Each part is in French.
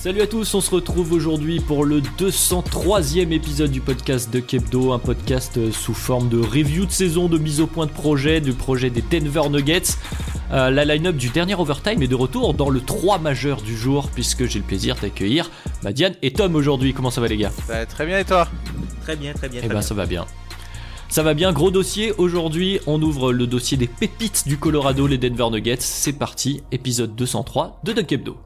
Salut à tous, on se retrouve aujourd'hui pour le 203e épisode du podcast de Kebdo, un podcast sous forme de review de saison, de mise au point de projet, du projet des Denver Nuggets. Euh, la line-up du dernier overtime est de retour dans le 3 majeur du jour, puisque j'ai le plaisir d'accueillir Madiane et Tom aujourd'hui. Comment ça va les gars? Bah, très bien et toi? Très bien, très bien. Eh ben bien. ça va bien. Ça va bien, gros dossier. Aujourd'hui, on ouvre le dossier des pépites du Colorado, les Denver Nuggets. C'est parti, épisode 203 de Dunk Hebdo.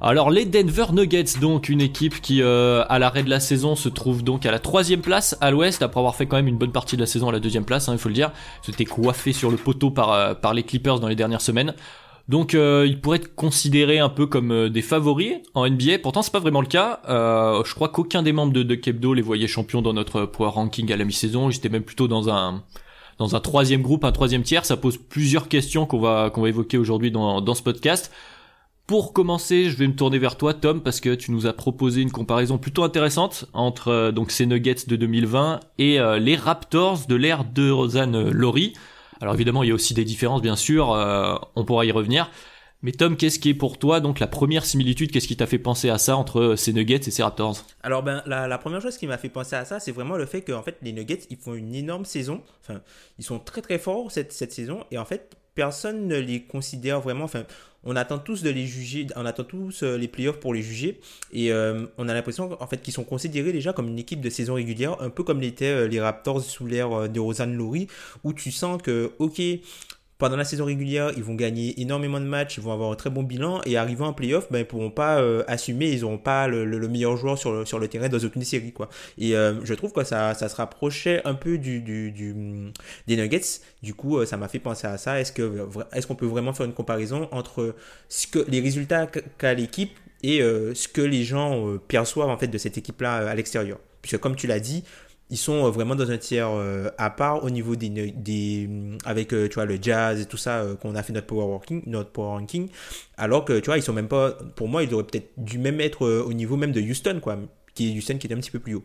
Alors les Denver Nuggets, donc une équipe qui euh, à l'arrêt de la saison se trouve donc à la troisième place à l'Ouest après avoir fait quand même une bonne partie de la saison à la deuxième place, hein, il faut le dire. C'était coiffé sur le poteau par euh, par les Clippers dans les dernières semaines. Donc euh, ils pourraient être considérés un peu comme des favoris en NBA. Pourtant c'est pas vraiment le cas. Je crois qu'aucun des membres de, de Kebdo les voyait champions dans notre power ranking à la mi-saison. J'étais même plutôt dans un dans un troisième groupe, un troisième tiers. Ça pose plusieurs questions qu'on va qu'on va évoquer aujourd'hui dans dans ce podcast. Pour commencer, je vais me tourner vers toi, Tom, parce que tu nous as proposé une comparaison plutôt intéressante entre euh, donc ces Nuggets de 2020 et euh, les Raptors de l'ère de Rosanne Laurie. Alors évidemment, il y a aussi des différences, bien sûr. euh, on pourra y revenir. Mais Tom, qu'est-ce qui est pour toi donc la première similitude? Qu'est-ce qui t'a fait penser à ça entre ces Nuggets et ces Raptors? Alors, ben, la, première chose qui m'a fait penser à ça, c'est vraiment le fait que fait, les Nuggets, ils font une énorme saison. Enfin, ils sont très très forts cette, cette saison. Et en fait, personne ne les considère vraiment. Enfin, on attend tous de les juger. On attend tous euh, les playoffs pour les juger. Et euh, on a l'impression en fait qu'ils sont considérés déjà comme une équipe de saison régulière, un peu comme l'étaient euh, les Raptors sous l'ère de Rosanne Laurie, où tu sens que, ok. Pendant la saison régulière, ils vont gagner énormément de matchs, ils vont avoir un très bon bilan et arrivant en playoff, ben, ils pourront pas euh, assumer, ils n'auront pas le, le- le meilleur joueur sur le, sur le terrain dans aucune série. Quoi. Et euh, je trouve que ça, ça se rapprochait un peu du, des Nuggets. Du coup, euh, ça m'a fait penser à ça. Est-ce vra- est-ce qu'on peut vraiment faire une comparaison entre ce que, les résultats qu'a l'équipe et ce que les gens perçoivent en fait de cette équipe-là à l'extérieur? Puisque comme tu l'as dit, ils sont euh, vraiment dans un tiers euh, à part au niveau des, des avec euh, tu vois le jazz et tout ça euh, qu'on a fait notre power ranking notre power ranking alors que tu vois ils sont même pas pour moi ils auraient peut-être dû même être euh, au niveau même de Houston quoi qui est Houston qui est un petit peu plus haut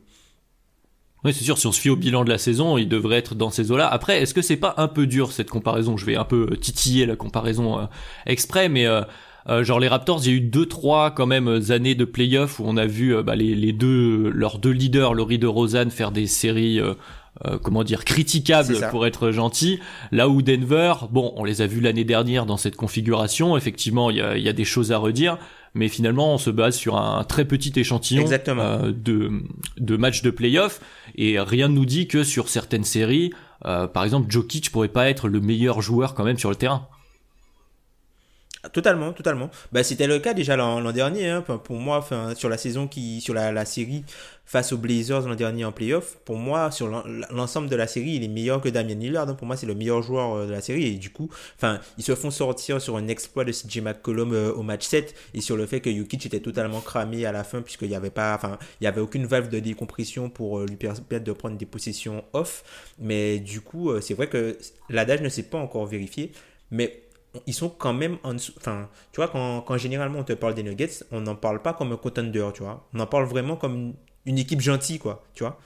Oui, c'est sûr, si on se fie au bilan de la saison, il devrait être dans ces eaux-là. Après, est-ce que c'est pas un peu dur cette comparaison? Je vais un peu titiller la comparaison euh, exprès, mais euh, genre les Raptors, il y a eu deux, trois quand même années de playoffs où on a vu euh, bah, les, les deux, leurs deux leaders, Laurie de Rosanne, faire des séries. euh, euh, comment dire critiquables pour être gentil là où Denver bon on les a vus l'année dernière dans cette configuration effectivement il y a, y a des choses à redire mais finalement on se base sur un très petit échantillon Exactement. euh, de, de matchs de playoff et rien ne nous dit que sur certaines séries, euh, par exemple, Jokic pourrait pas être le meilleur joueur quand même sur le terrain. Totalement, totalement. Bah, c'était le cas déjà l'an dernier. Hein. Pour moi, sur la saison qui, sur la, série face aux Blazers l'an dernier en playoff, pour moi, sur l'en- l'ensemble de la série, il est meilleur que Damian Lillard. hein. Pour moi, c'est le meilleur joueur euh, de la série. Et du coup, enfin, ils se font sortir sur un exploit de CJ McCollum euh, au match 7 et sur le fait que Jokic était totalement cramé à la fin puisqu'il n'y avait pas, enfin, il y avait aucune valve de décompression pour euh, lui permettre de prendre des possessions off. Mais du coup, c'est vrai que l'adage ne s'est pas encore vérifié. Mais ils sont quand même en dessous. Enfin, tu vois, quand, quand généralement on te parle des Nuggets, on n'en parle pas comme un contender, tu vois. On en parle vraiment comme une, équipe gentille, quoi, tu vois.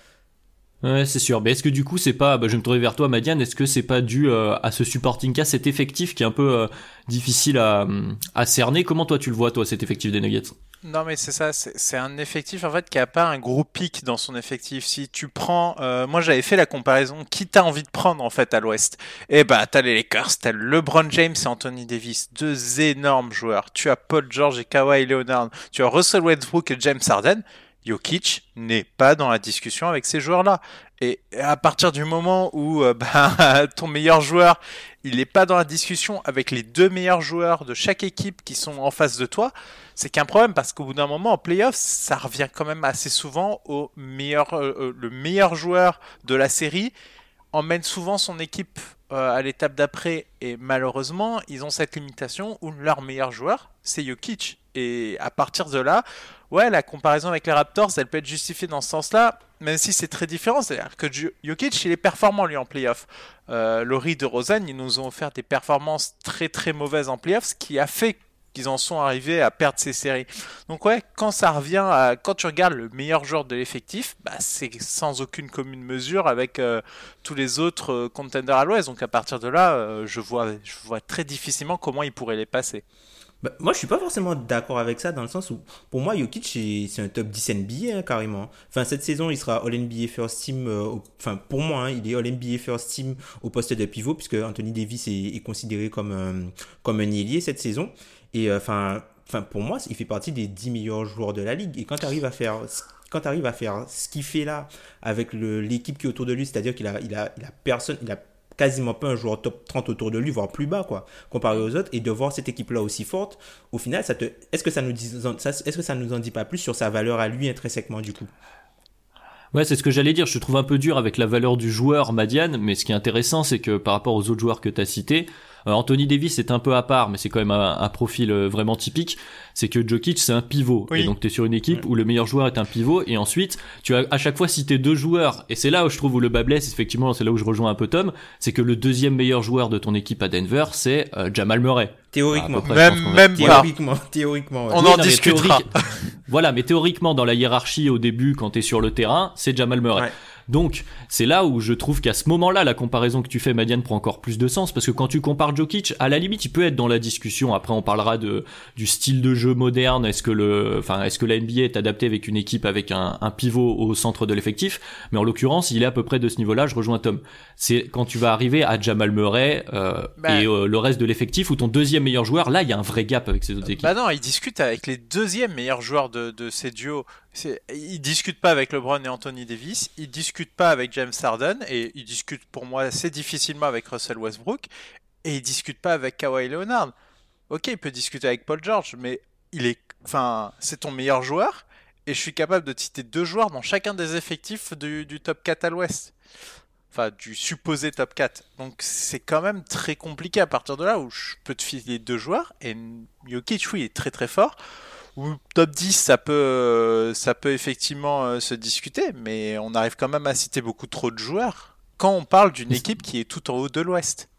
Ouais, c'est sûr. Mais est-ce que du coup, c'est pas, bah, je vais me tourner vers toi, Madiane, est-ce que c'est pas dû euh, à ce supporting cast, cet effectif qui est un peu euh, difficile à, à cerner? Comment toi tu le vois, toi, cet effectif des Nuggets? Non, mais c'est ça, c'est un effectif en fait qui a pas un gros pic dans son effectif. Si tu prends, euh, moi j'avais fait la comparaison, qui t'as envie de prendre en fait à l'Ouest? Eh bah, t'as les Lakers, t'as LeBron James et Anthony Davis, deux énormes joueurs. Tu as Paul George et Kawhi Leonard, tu as Russell Westbrook et James Harden. Jokic n'est pas dans la discussion avec ces joueurs-là. Et à partir du moment où euh, bah, ton meilleur joueur, il n'est pas dans la discussion avec les deux meilleurs joueurs de chaque équipe qui sont en face de toi, c'est qu'un problème parce qu'au bout d'un moment en playoff, ça revient quand même assez souvent au meilleur, euh, euh, joueur de la série emmène souvent son équipe à l'étape d'après et malheureusement ils ont cette limitation où leur meilleur joueur c'est Jokic et à partir de là ouais, la comparaison avec les Raptors, elle peut être justifiée dans ce sens-là, même si c'est très différent. C'est-à-dire que Jokic, il est performant, lui, en playoff. Euh, Laurie de Rosanne, ils nous ont offert des performances très très mauvaises en playoff, ce qui a fait qu'ils en sont arrivés à perdre ces séries. Donc ouais, quand ça revient à, quand tu regardes le meilleur joueur de l'effectif, bah, c'est sans aucune commune mesure avec euh, tous les autres euh, contenders à l'Ouest. Donc à partir de là, euh, je vois, je vois très difficilement comment ils pourraient les passer. Bah, moi, je suis pas forcément d'accord avec ça dans le sens où, pour moi, Jokic, c'est un top 10 NBA hein, carrément. Enfin, cette saison, il sera All NBA First Team. Euh, enfin, pour moi, hein, il est All NBA First Team au poste de pivot, puisque Anthony Davis est, considéré comme, un, comme un ailier cette saison. Et euh, enfin, pour moi, il fait partie des 10 meilleurs joueurs de la ligue. Et quand tu arrives à faire quand tu arrives à faire ce qu'il fait là avec l'équipe qui est autour de lui, c'est-à-dire qu'il a, il a, personne, quasiment pas un joueur top 30 autour de lui, voire plus bas, quoi, comparé aux autres, et de voir cette équipe-là aussi forte, au final, ça te, est-ce que ça nous est-ce que ça nous en dit pas plus sur sa valeur à lui intrinsèquement, du coup? Ouais, c'est ce que j'allais dire. Je trouve un peu dur avec la valeur du joueur Madiane, mais ce qui est intéressant, c'est que par rapport aux autres joueurs que tu as cités, Anthony Davis est un peu à part, mais c'est quand même un, profil euh, vraiment typique. C'est que Jokic c'est un pivot, et donc tu es sur une équipe où le meilleur joueur est un pivot, et ensuite tu as à chaque fois cité deux joueurs, et c'est là où je trouve où le bas blesse. Effectivement, c'est là où je rejoins un peu Tom, c'est que le deuxième meilleur joueur de ton équipe à Denver, c'est euh, Jamal Murray. Théoriquement, même, même théoriquement, théoriquement. On en discutera. voilà, mais théoriquement dans la hiérarchie au début, quand tu es sur le terrain, c'est Jamal Murray. Donc, c'est là où je trouve qu'à ce moment-là, la comparaison que tu fais, Madiane, prend encore plus de sens, parce que quand tu compares Jokic, à la limite, il peut être dans la discussion. Après, on parlera de du style de jeu moderne. Est-ce que le, enfin, est-ce que la NBA est adaptée avec une équipe avec un, un pivot au centre de l'effectif? Mais en l'occurrence, il est à peu près de ce niveau-là. Je rejoins Tom. C'est quand tu vas arriver à Jamal Murray euh, bah. et euh, le reste de l'effectif, ou ton deuxième meilleur joueur, là, il y a un vrai gap avec ces autres équipes. Bah non, il discute avec les deuxièmes meilleurs joueurs de, de ces duos. Il discute pas avec LeBron et Anthony Davis, il discute pas avec James Harden et il discute pour moi assez difficilement avec Russell Westbrook et il discute pas avec Kawhi Leonard. Ok, il peut discuter avec Paul George, mais il est, enfin, c'est ton meilleur joueur et je suis capable de citer deux joueurs dans chacun des effectifs du, top 4 à l'Ouest. Enfin, du supposé top 4. Donc c'est quand même très compliqué à partir de là où je peux te filer deux joueurs et Jokic, oui, est très très fort ou top 10, ça peut, euh, ça peut effectivement euh, se discuter, mais on arrive quand même à citer beaucoup trop de joueurs quand on parle d'une équipe qui est tout en haut de l'Ouest.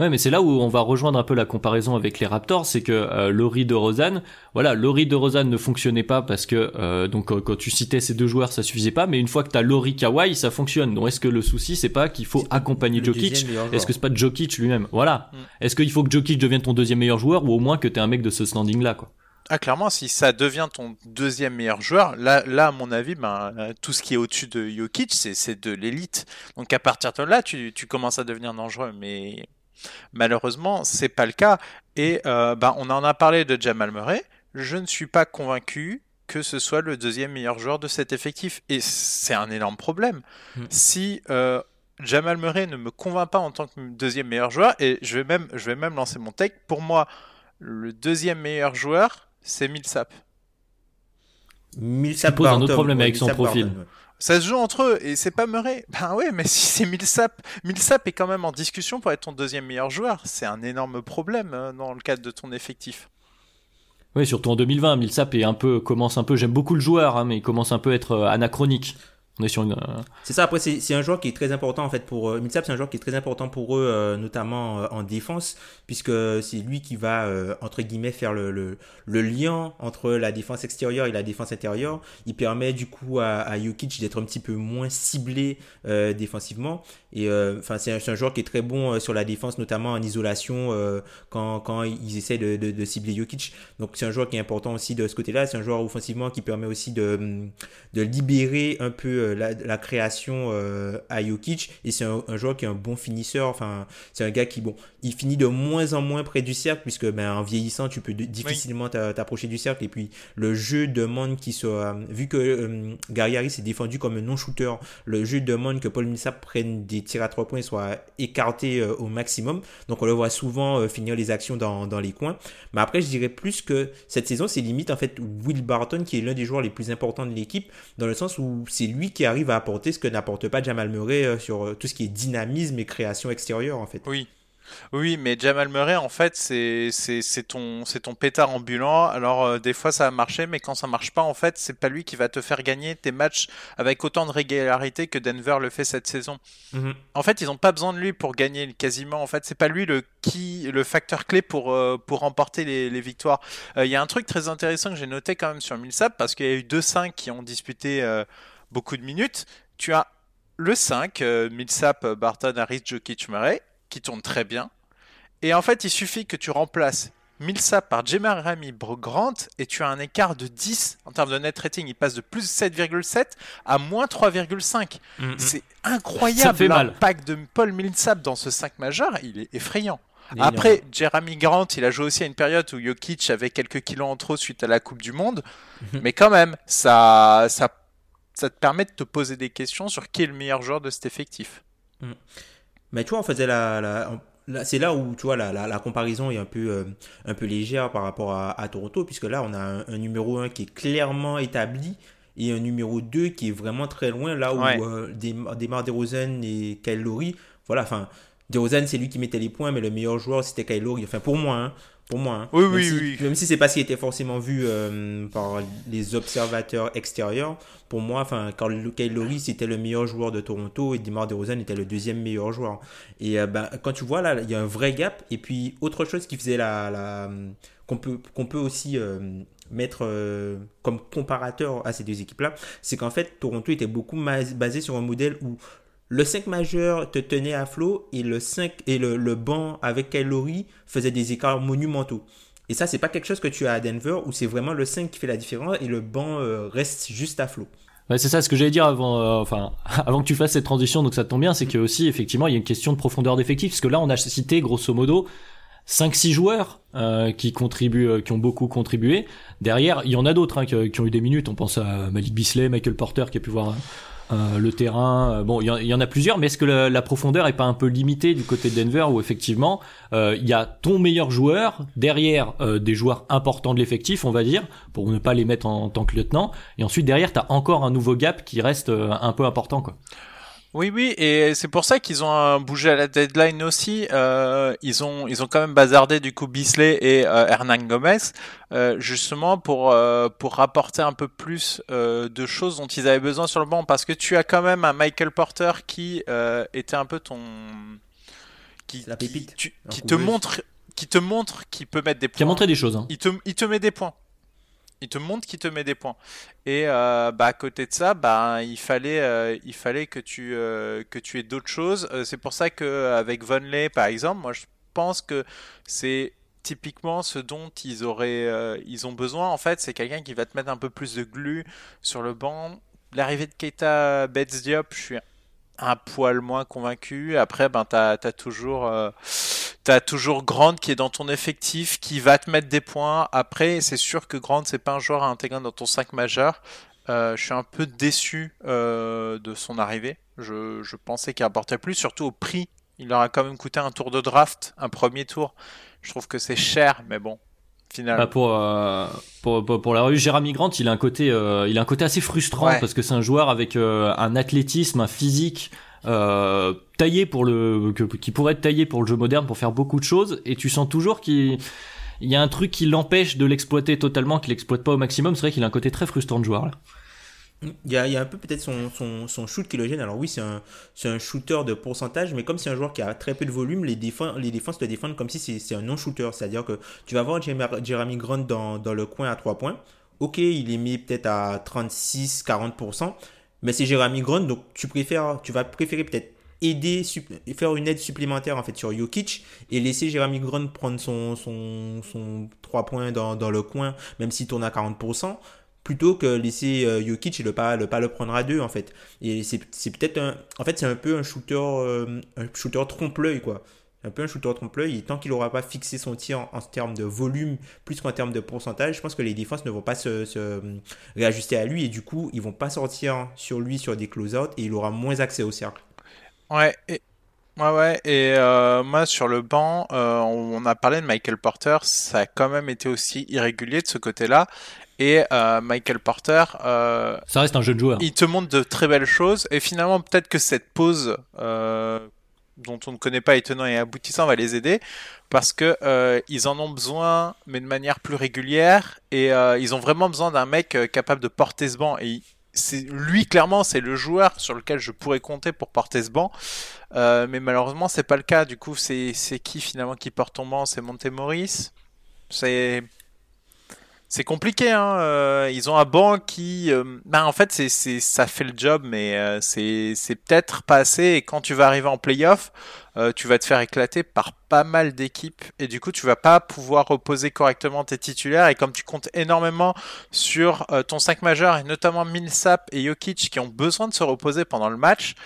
Ouais, mais c'est là où on va rejoindre un peu la comparaison avec les Raptors, c'est que euh, Laurie de Rosanne, voilà, Laurie de Rosanne ne fonctionnait pas parce que euh, donc quand tu citais ces deux joueurs, ça suffisait pas, mais une fois que t'as Laurie Kawhi, ça fonctionne. Donc est-ce que le souci c'est pas qu'il faut accompagner Jokic Est-ce que c'est pas Jokic lui-même? Voilà. Mm. Est-ce qu'il faut que Jokic devienne ton deuxième meilleur joueur ou au moins que t'es un mec de ce standing là, quoi? Ah, clairement, si ça devient ton deuxième meilleur joueur, là, là à mon avis, ben, euh, tout ce qui est au-dessus de Jokic, c'est de l'élite. Donc à partir de là, tu, tu, commences à devenir dangereux. Mais malheureusement, c'est pas le cas. Et euh, ben, on en a parlé de Jamal Murray. Je ne suis pas convaincu que ce soit le deuxième meilleur joueur de cet effectif. Et c'est un énorme problème. Hmm. Si euh, Jamal Murray ne me convainc pas en tant que deuxième meilleur joueur, et je vais même, je vais même lancer mon take, pour moi, le deuxième meilleur joueur, c'est Millsap. Millsap pose un autre problème avec son profil. Ça se joue entre eux et c'est pas Murray. Ben ouais, mais si c'est Millsap, Millsap est quand même en discussion pour être ton deuxième meilleur joueur. C'est un énorme problème euh, dans le cadre de ton effectif. Oui, surtout en 2020, Millsap est un peu commence un peu. J'aime beaucoup le joueur, hein, mais il commence un peu à être euh, anachronique. Euh, c'est ça. Après, c'est un joueur qui est très important en fait pour Millsap. C'est un joueur qui est très important pour eux, notamment en défense, puisque c'est lui qui va entre guillemets faire le, le, lien entre la défense extérieure et la défense intérieure. Il permet du coup à, à d'être un petit peu moins ciblé défensivement. Et enfin, c'est un, joueur qui est très bon sur la défense, notamment en isolation quand, quand ils essaient de, de, de cibler Jokic. Donc c'est un joueur qui est important aussi de ce côté-là. C'est un joueur offensivement qui permet aussi de, de libérer un peu euh, la, création euh, à Jokic et c'est un, joueur qui est un bon finisseur. Enfin, c'est un gars qui, bon, il finit de moins en moins près du cercle puisque ben, en vieillissant, tu peux difficilement t'approcher du cercle et puis le jeu demande qu'il soit, vu que euh, Gary Harris est défendu comme un non-shooter, le jeu demande que Paul Millsap prenne des tirs à trois points et soit écarté au maximum. Donc on le voit souvent finir les actions dans, dans les coins. Mais après, je dirais plus que cette saison, c'est limite en fait Will Barton qui est l'un des joueurs les plus importants de l'équipe dans le sens où c'est lui qui arrive à apporter ce que n'apporte pas Jamal Murray euh, sur euh, tout ce qui est dynamisme et création extérieure en fait. Oui. Oui, mais Jamal Murray, en fait, c'est ton, ton pétard ambulant. Alors, euh, des fois, ça va marcher, mais quand ça marche pas, en fait, c'est pas lui qui va te faire gagner tes matchs avec autant de régularité que Denver le fait cette saison. Mhm. En fait, ils ont pas besoin de lui pour gagner quasiment. En fait, c'est pas lui le, qui, le facteur clé pour, euh, pour remporter les, victoires. Euh, il y a un truc très intéressant que j'ai noté quand même sur Millsap, parce qu'il y a eu deux 5 qui ont disputé beaucoup de minutes. Tu as le 5, Millsap, Barton, Harris, Jokic, Murray qui tourne très bien. Et en fait, il suffit que tu remplaces Millsap par Jeremy Grant et tu as un écart de 10 en termes de net rating. Il passe de plus 7,7 à moins 3,5. Mm-hmm. C'est incroyable l'impact de Paul Millsap dans ce 5 majeur. Il est effrayant. Après, Jeremy Grant, il a joué aussi à une période où Jokic avait quelques kilos en trop suite à la Coupe du Monde. Mm-hmm. Mais quand même, ça, ça, ça te permet de te poser des questions sur qui est le meilleur joueur de cet effectif. Mm. Mais tu vois, on faisait la, c'est là où tu vois la, la, comparaison est un peu euh, un peu légère par rapport à, Toronto puisque là on a un, numéro 1 qui est clairement établi et un numéro 2 qui est vraiment très loin là où euh, Demar DeRozan et Kyle Lowry voilà enfin DeRozan c'est lui qui mettait les points mais le meilleur joueur c'était Kyle Lowry enfin pour moi hein, pour moi. Hein. Oui, même oui, si, oui. Même si c'est pas ce qui était forcément vu euh, par les observateurs extérieurs, pour moi, enfin, quand Kyle Lowry c'était le meilleur joueur de Toronto et DeMar DeRozan était le deuxième meilleur joueur. Et euh, ben, quand tu vois là, il y a un vrai gap. Et puis autre chose qui faisait la, la qu'on peut qu'on peut aussi euh, mettre comme comparateur à ces deux équipes-là, c'est qu'en fait Toronto était beaucoup basé sur un modèle où le 5 majeur te tenait à flot et le 5 et le, le banc avec Kylori faisait des écarts monumentaux. Et ça, c'est pas quelque chose que tu as à Denver où c'est vraiment le 5 qui fait la différence et le banc euh, reste juste à flot. Ouais, c'est ça ce que j'allais dire avant, euh, enfin, avant que tu fasses cette transition, donc ça tombe bien, c'est que aussi, effectivement, il y a une question de profondeur d'effectif, parce que là, on a cité, grosso modo, 5-6 joueurs euh, qui contribuent, qui ont beaucoup contribué. Derrière, il y en a d'autres hein, qui, qui, ont eu des minutes. On pense à Malik Bisley, Michael Porter qui a pu voir euh, le terrain. Euh, bon, il y, en a plusieurs, mais est-ce que la, profondeur est pas un peu limitée du côté de Denver où effectivement euh, il y a ton meilleur joueur derrière des joueurs importants de l'effectif, on va dire, pour ne pas les mettre en, tant que lieutenant, et ensuite derrière tu as encore un nouveau gap qui reste un peu important quoi. Oui, oui, et c'est pour ça qu'ils ont bougé à la deadline aussi. Euh, ils ont, ils ont quand même bazardé du coup Bisley et euh, Hernan Gomez, euh, justement pour euh, pour rapporter un peu plus de choses dont ils avaient besoin sur le banc, parce que tu as quand même un Michael Porter qui était un peu ton, qui, la pépite, qui, qui te montre, qui te montre qu'il peut mettre des points. Qui a montré des choses. Hein. Il te, il te met des points il te montre qu'il te met des points. Et euh, bah, à côté de ça, bah, il fallait, euh, il fallait que tu, euh, que tu aies d'autres choses. c'est pour ça qu'avec Vonley, par exemple, moi je pense que c'est typiquement ce dont ils auraient, ils ont besoin. En fait, c'est quelqu'un qui va te mettre un peu plus de glu sur le banc. L'arrivée de Keita Betts Diop, je suis un poil moins convaincu. Après, ben, tu toujours, euh, as toujours Grant qui est dans ton effectif, qui va te mettre des points. Après, c'est sûr que Grant, c'est pas un joueur à intégrer dans ton 5 majeur. Euh, je suis un peu déçu euh, de son arrivée. Je, je pensais qu'il apportait plus, surtout au prix. Il leur a quand même coûté un tour de draft, un premier tour. Je trouve que c'est cher, mais bon, bah, euh, pour, pour, pour, la revue, Jérémy Grant, il a un côté, euh, il a un côté assez frustrant parce que c'est un joueur avec euh, un athlétisme, un physique taillé pour le, qui pourrait être taillé pour le jeu moderne pour faire beaucoup de choses, et tu sens toujours qu'il il y a un truc qui l'empêche de l'exploiter totalement, qu'il l'exploite pas au maximum. C'est vrai qu'il a un côté très frustrant de joueur là. Il y, a, il y a un peu peut-être son, son, son, shoot qui le gêne. Alors oui, c'est un, un shooter de pourcentage, mais comme c'est un joueur qui a très peu de volume, les, défenses, les défenses te défendent comme si c'est un non-shooter. C'est-à-dire que tu vas voir Jeremy Grant dans, dans le coin à 3 points. Ok, il est mis peut-être à 36-40%, mais c'est Jeremy Grant, donc tu, préfères, tu vas préférer peut-être aider, faire une aide supplémentaire en fait sur Jokic et laisser Jeremy Grant prendre son, son, son 3 points dans, le coin, même s'il tourne à 40% plutôt que laisser euh, Jokic et le pas le pas le prendre à deux en fait. Et c'est peut-être un en fait c'est un peu un shooter euh, un shooter trompe l'œil quoi. Un peu un shooter trompe l'œil et tant qu'il n'aura pas fixé son tir en, termes de volume plus qu'en termes de pourcentage, je pense que les défenses ne vont pas se, se réajuster à lui et du coup ils vont pas sortir sur lui sur des close-out et il aura moins accès au cercle. Ouais, et, Ouais, ouais, et euh, moi sur le banc, euh, on a parlé de Michael Porter, ça a quand même été aussi irrégulier de ce côté-là. Et euh, Michael Porter, euh, ça reste un jeune joueur. Il te montre de très belles choses, et finalement peut-être que cette pause euh, dont on ne connaît pas étonnant et aboutissant va les aider, parce que euh, ils en ont besoin, mais de manière plus régulière, et ils ont vraiment besoin d'un mec capable de porter ce banc. Et c'est lui clairement c'est le joueur sur lequel je pourrais compter pour porter ce banc. Euh, mais malheureusement c'est pas le cas. Du coup c'est qui finalement qui porte ton banc? C'est Montemoris? C'est c'est compliqué hein euh, ils ont un banc qui ben en fait c'est c'est ça fait le job mais euh, c'est c'est peut-être pas assez et quand tu vas arriver en playoff tu vas te faire éclater par pas mal d'équipes et du coup tu vas pas pouvoir reposer correctement tes titulaires et comme tu comptes énormément sur ton 5 majeur et notamment Millsap et Jokic qui ont besoin de se reposer pendant le match,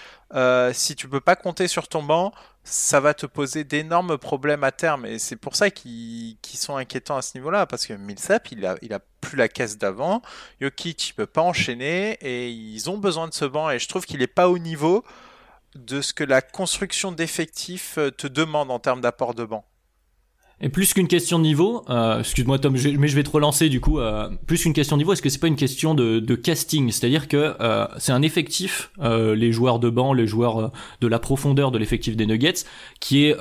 si tu peux pas compter sur ton banc, ça va te poser d'énormes problèmes à terme. Et c'est pour ça qu'ils sont inquiétants à ce niveau-là parce que Millsap il a, plus la caisse d'avant, Jokic il peut pas enchaîner et ils ont besoin de ce banc. Et je trouve qu'il est pas au niveau de ce que la construction d'effectifs euh, te demande en termes d'apport de banc. Et plus qu'une question de niveau, euh, excuse-moi Tom, mais je vais te relancer du coup. Euh, plus qu'une question de niveau, est-ce que c'est pas une question de, casting? C'est-à-dire que euh, c'est un effectif, les joueurs de banc, les joueurs de la profondeur de l'effectif des Nuggets, qui est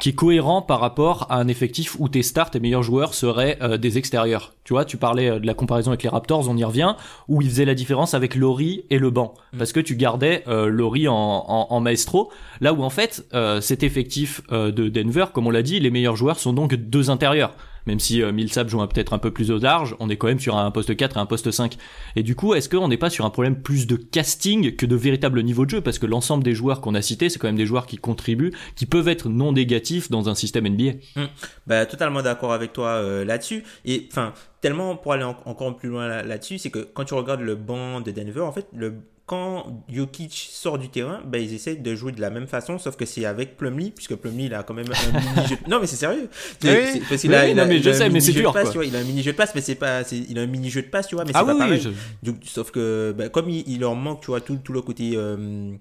qui est cohérent par rapport à un effectif où tes stars, tes meilleurs joueurs seraient des extérieurs. Tu vois, tu parlais de la comparaison avec les Raptors, on y revient, où ils faisaient la différence avec Laurie et le banc, mm. parce que tu gardais Laurie en, en, en, maestro, là où en fait cet effectif de Denver, comme on l'a dit, les meilleurs joueurs sont donc deux intérieurs. Même si euh, Millsap joue peut-être un peu plus au large, on est quand même sur un poste 4 et un poste 5. Et du coup, est-ce qu'on n'est pas sur un problème plus de casting que de véritable niveau de jeu? Parce que l'ensemble des joueurs qu'on a cités, c'est quand même des joueurs qui contribuent, qui peuvent être non négatifs dans un système NBA. Mmh. Bah, totalement d'accord avec toi euh, là-dessus. Et enfin, tellement pour aller encore plus loin là-dessus, c'est que quand tu regardes le banc de Denver, en fait, le quand Jokic sort du terrain, ben, ils essaient de jouer de la même façon, sauf que c'est avec Plumlee, puisque Plumlee, il a quand même un mini-jeu. Non, mais c'est sérieux. Oui, parce qu'il a, il a, mais je sais, mais c'est dur. Passe, il a un mini-jeu de passe, mais c'est pas, il a un mini-jeu de passe, tu vois, mais c'est ah pas oui, pareil. Je... sauf que, ben, comme il, il, leur manque, tu vois, tout, tout le côté euh,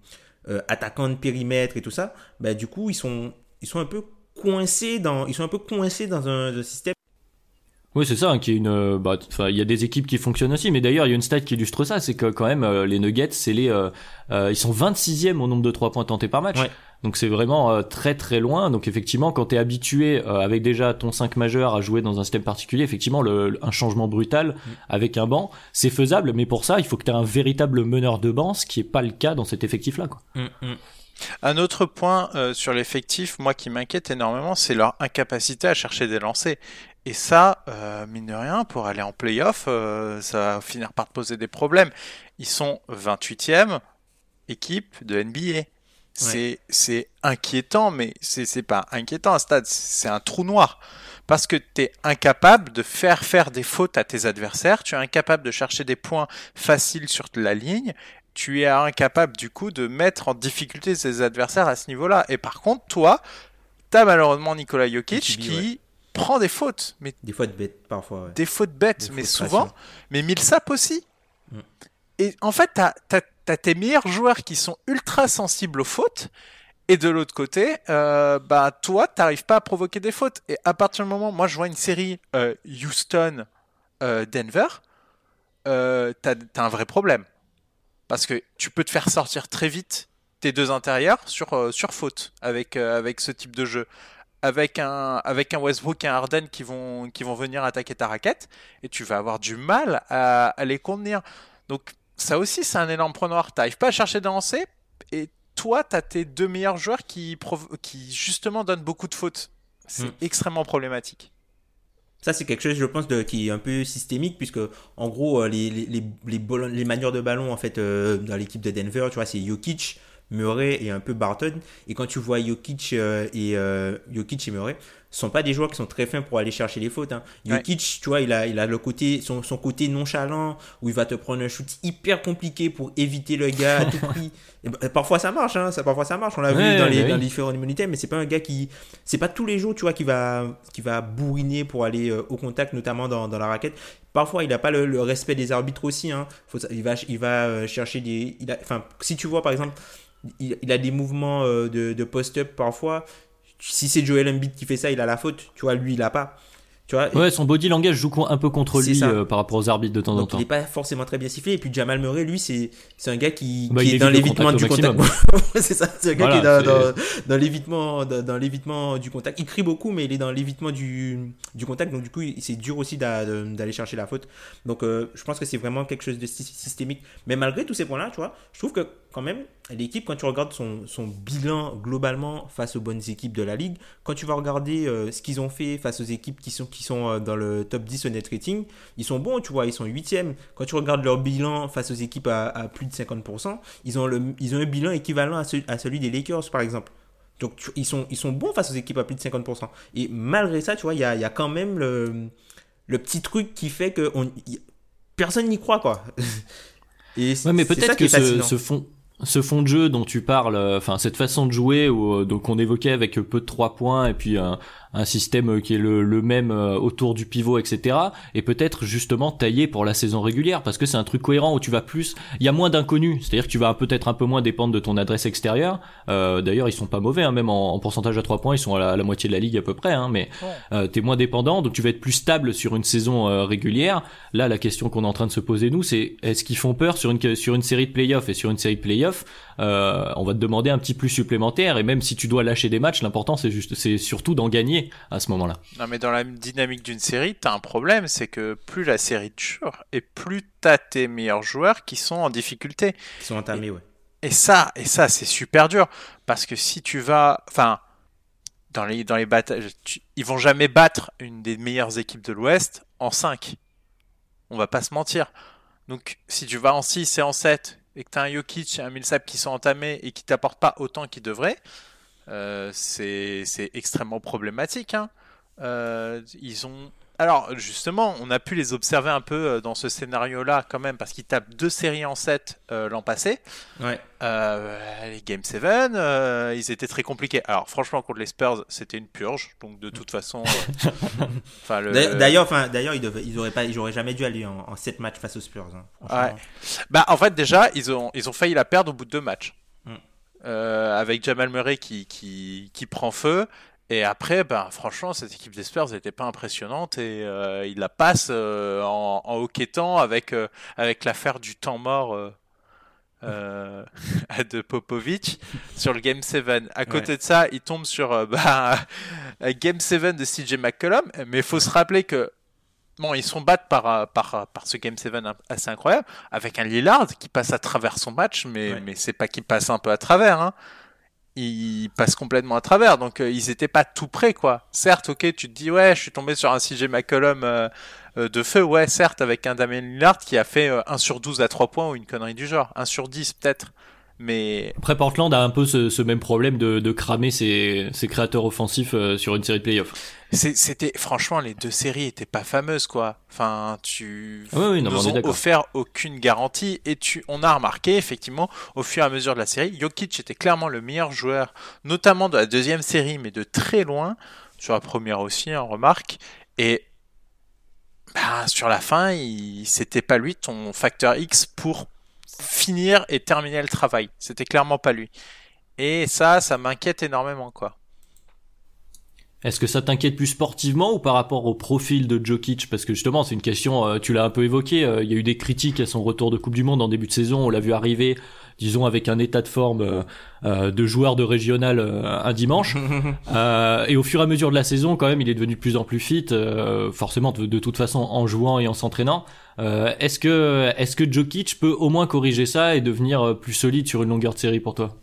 euh, attaquant de périmètre et tout ça, ben, du coup, ils sont, ils sont un peu coincés dans, ils sont un peu coincés dans un, un système oui, c'est ça, hein, qui est une. Euh, bah, il y a des équipes qui fonctionnent aussi, mais d'ailleurs, il y a une stat qui illustre ça, c'est que quand même, euh, les Nuggets, c'est les, euh, ils sont 26e au nombre de 3 points tentés par match. Donc c'est vraiment très très loin. Donc effectivement, quand tu es habitué avec déjà ton 5 majeur à jouer dans un système particulier, effectivement, le, un changement brutal mm. avec un banc, c'est faisable, mais pour ça, il faut que tu aies un véritable meneur de banc, ce qui est pas le cas dans cet effectif-là. Quoi. Mm, mm. Un autre point euh, sur l'effectif, moi qui m'inquiète énormément, c'est leur incapacité à chercher des lancers. Et ça, euh, mine de rien, pour aller en playoff, euh, ça va finir par te poser des problèmes. Ils sont 28e équipe de NBA. C'est c'est inquiétant, mais c'est pas inquiétant à stade, c'est un trou noir. Parce que tu es incapable de faire faire des fautes à tes adversaires, tu es incapable de chercher des points faciles sur la ligne, tu es incapable du coup de mettre en difficulté ses adversaires à ce niveau-là. Et par contre, toi, tu as malheureusement Nikola Jokic qui prend des fautes. Mais des fautes bêtes parfois. Ouais. Des fautes bêtes, mais souvent. Mais Millsap aussi. Mm. Et en fait, tu as, tes meilleurs joueurs qui sont ultra sensibles aux fautes. Et de l'autre côté, euh, bah toi, t'arrives pas à provoquer des fautes. Et à partir du moment, moi, je vois une série euh, Houston, euh, Denver, euh, t'as as un vrai problème parce que tu peux te faire sortir très vite tes deux intérieurs sur, euh, sur faute avec, euh, avec ce type de jeu. Avec un, avec un Westbrook et un Harden qui vont, qui vont venir attaquer ta raquette et tu vas avoir du mal à, à les contenir. Donc, ça aussi, c'est un énorme point noir. Tu pas à chercher de lancer et toi, tu as tes deux meilleurs joueurs qui, qui justement donnent beaucoup de fautes. C'est hmm. extrêmement problématique. Ça, c'est quelque chose, je pense, de, qui est un peu systémique, puisque, en gros, euh, les, les, les, les, les manières de ballon, en fait, euh, dans l'équipe de Denver, tu vois, c'est Jokic, Murray et un peu Barton. Et quand tu vois Jokic et Jokic et Murray, sont pas des joueurs qui sont très fins pour aller chercher les fautes. Hein. Jokic, tu vois, il a, il a le côté, son, son, côté nonchalant où il va te prendre un shoot hyper compliqué pour éviter le gars à tout prix. Et bah, parfois ça marche, hein, ça, parfois ça marche. On l'a vu dans, les, dans les différentes immunités, mais c'est pas un gars qui, c'est pas tous les jours, tu vois, qui va, qui va bourriner pour aller euh, au contact, notamment dans, dans, la raquette. Parfois, il n'a pas le, respect des arbitres aussi. Hein. Faut, il va, il va euh, chercher des, enfin, si tu vois par exemple, il, il a des mouvements euh, de, de post-up parfois si c'est Joel Embiid qui fait ça, il a la faute. Tu vois, lui, il a pas. Tu vois, ouais, son body langage joue un peu contre lui euh, par rapport aux arbitres de temps en temps. Il n'est pas forcément très bien sifflé. Et puis Jamal Murray, lui, c'est un gars qui, bah, qui est dans l'évitement du contact. c'est ça, c'est un gars qui est dans, dans, dans l'évitement dans, l'évitement du contact. Il crie beaucoup, mais il est dans l'évitement du, du contact. Donc du coup, c'est dur aussi d'aller chercher la faute. Donc euh, je pense que c'est vraiment quelque chose de systémique. Mais malgré tous ces points-là, tu vois, je trouve que quand même, l'équipe, quand tu regardes son, son, bilan globalement face aux bonnes équipes de la ligue, quand tu vas regarder euh, ce qu'ils ont fait face aux équipes qui sont, qui sont euh, dans le top 10 au net rating, ils sont bons, tu vois, ils sont 8e. Quand tu regardes leur bilan face aux équipes à, plus de 50%, ils ont, le, ils ont un bilan équivalent à, à celui des Lakers, par exemple. Donc ils, sont, ils sont bons face aux équipes à plus de 50%. Et malgré ça, tu vois, il y a, y a, quand même le, le petit truc qui fait que on, personne n'y croit, quoi. Et ouais, mais peut-être que ce, ce, fond, ce fond de jeu dont tu parles, euh, enfin cette façon de jouer, où, euh, donc on évoquait avec peu de trois points et puis un, un système euh, qui est le, le, même autour du pivot, etc. Et peut-être justement taillé pour la saison régulière parce que c'est un truc cohérent où tu vas plus, il y a moins d'inconnus, c'est-à-dire que tu vas peut-être un peu moins dépendre de ton adresse extérieure. Euh, D'ailleurs ils sont pas mauvais, hein, même en, pourcentage à trois points, ils sont à la, moitié de la ligue à peu près, hein, mais euh, t'es moins dépendant, donc tu vas être plus stable sur une saison régulière. Là la question qu'on est en train de se poser nous, c'est est-ce qu'ils font peur sur une sur une série de playoffs et sur une série de playoffs euh, on va te demander un petit plus supplémentaire. Et même si tu dois lâcher des matchs, l'important c'est juste, c'est surtout d'en gagner à ce moment-là. Non, mais dans la dynamique d'une série, t'as un problème, c'est que plus la série dure et plus t'as tes meilleurs joueurs qui sont en difficulté. Qui sont entamés, et, ouais. Et ça, et ça, c'est super dur parce que si tu vas, enfin, dans les dans les batailles, ils vont jamais battre une des meilleures équipes de l'Ouest en 5. On va pas se mentir. Donc si tu vas en 6 et en 7 et que tu as un Jokic et un Millsap qui sont entamés et qui t'apportent pas autant qu'ils devraient, euh, c'est extrêmement problématique. Hein. Euh, ils ont alors justement, on a pu les observer un peu euh, dans ce scénario-là quand même, parce qu'ils tapent deux séries en 7 euh, l'an passé. Ouais. Les Game 7, euh, ils étaient très compliqués. Alors franchement, contre les Spurs, c'était une purge, donc de toute façon... D'ailleurs, enfin, d'ailleurs, ils, devaient, ils auraient pas, ils auraient jamais dû aller en, en 7 matchs face aux Spurs. Hein, ouais. Bah en fait déjà, ils ont, ils ont failli la perdre au bout de deux matchs. Mm. avec Jamal Murray qui, qui, qui prend feu et après, ben, franchement, cette équipe des Spurs n'était pas impressionnante et euh, il la passe euh, en, en hockeytant avec, euh, avec l'affaire du temps mort euh, de Popovic sur le Game 7. À côté de ça, il tombe sur bah, Game 7 de CJ McCollum, mais il faut se rappeler que bon, ils sont battus par, par, par ce Game 7 assez incroyable, avec un Lillard qui passe à travers son match, mais, mais c'est pas qu'il passe un peu à travers. Hein ils passent complètement à travers. Donc euh, ils étaient pas tout près quoi. Certes, ok, tu te dis ouais, je suis tombé sur un CJ McCollum euh, euh, de feu, ouais, certes, avec un Damien Lillard qui a fait 1 sur 12 à 3 points ou une connerie du genre, 1 sur 10 peut-être. Mais après Portland a un peu ce, ce même problème de, de cramer ses, ses, créateurs offensifs sur une série de playoffs. C'était franchement les deux séries étaient pas fameuses quoi. Enfin tu oui, oui, nous ont offert aucune garantie et tu on a remarqué effectivement au fur et à mesure de la série, Jokic était clairement le meilleur joueur, notamment de la deuxième série mais de très loin sur la première aussi, on hein, remarque et bah, sur la fin, c'était pas lui ton facteur X pour finir et terminer le travail. C'était clairement pas lui. Et ça, ça m'inquiète énormément, quoi. Est-ce que ça t'inquiète plus sportivement ou par rapport au profil de Jokic? Parce que justement, c'est une question, euh, tu l'as un peu évoqué, euh, il y a eu des critiques à son retour de Coupe du Monde en début de saison, on l'a vu arriver, disons, avec un état de forme euh, de joueur de régional un dimanche. et au fur et à mesure de la saison, quand même, il est devenu de plus en plus fit, forcément de, de, toute façon en jouant et en s'entraînant. est-ce que, est-ce que Jokic peut au moins corriger ça et devenir plus solide sur une longueur de série pour toi?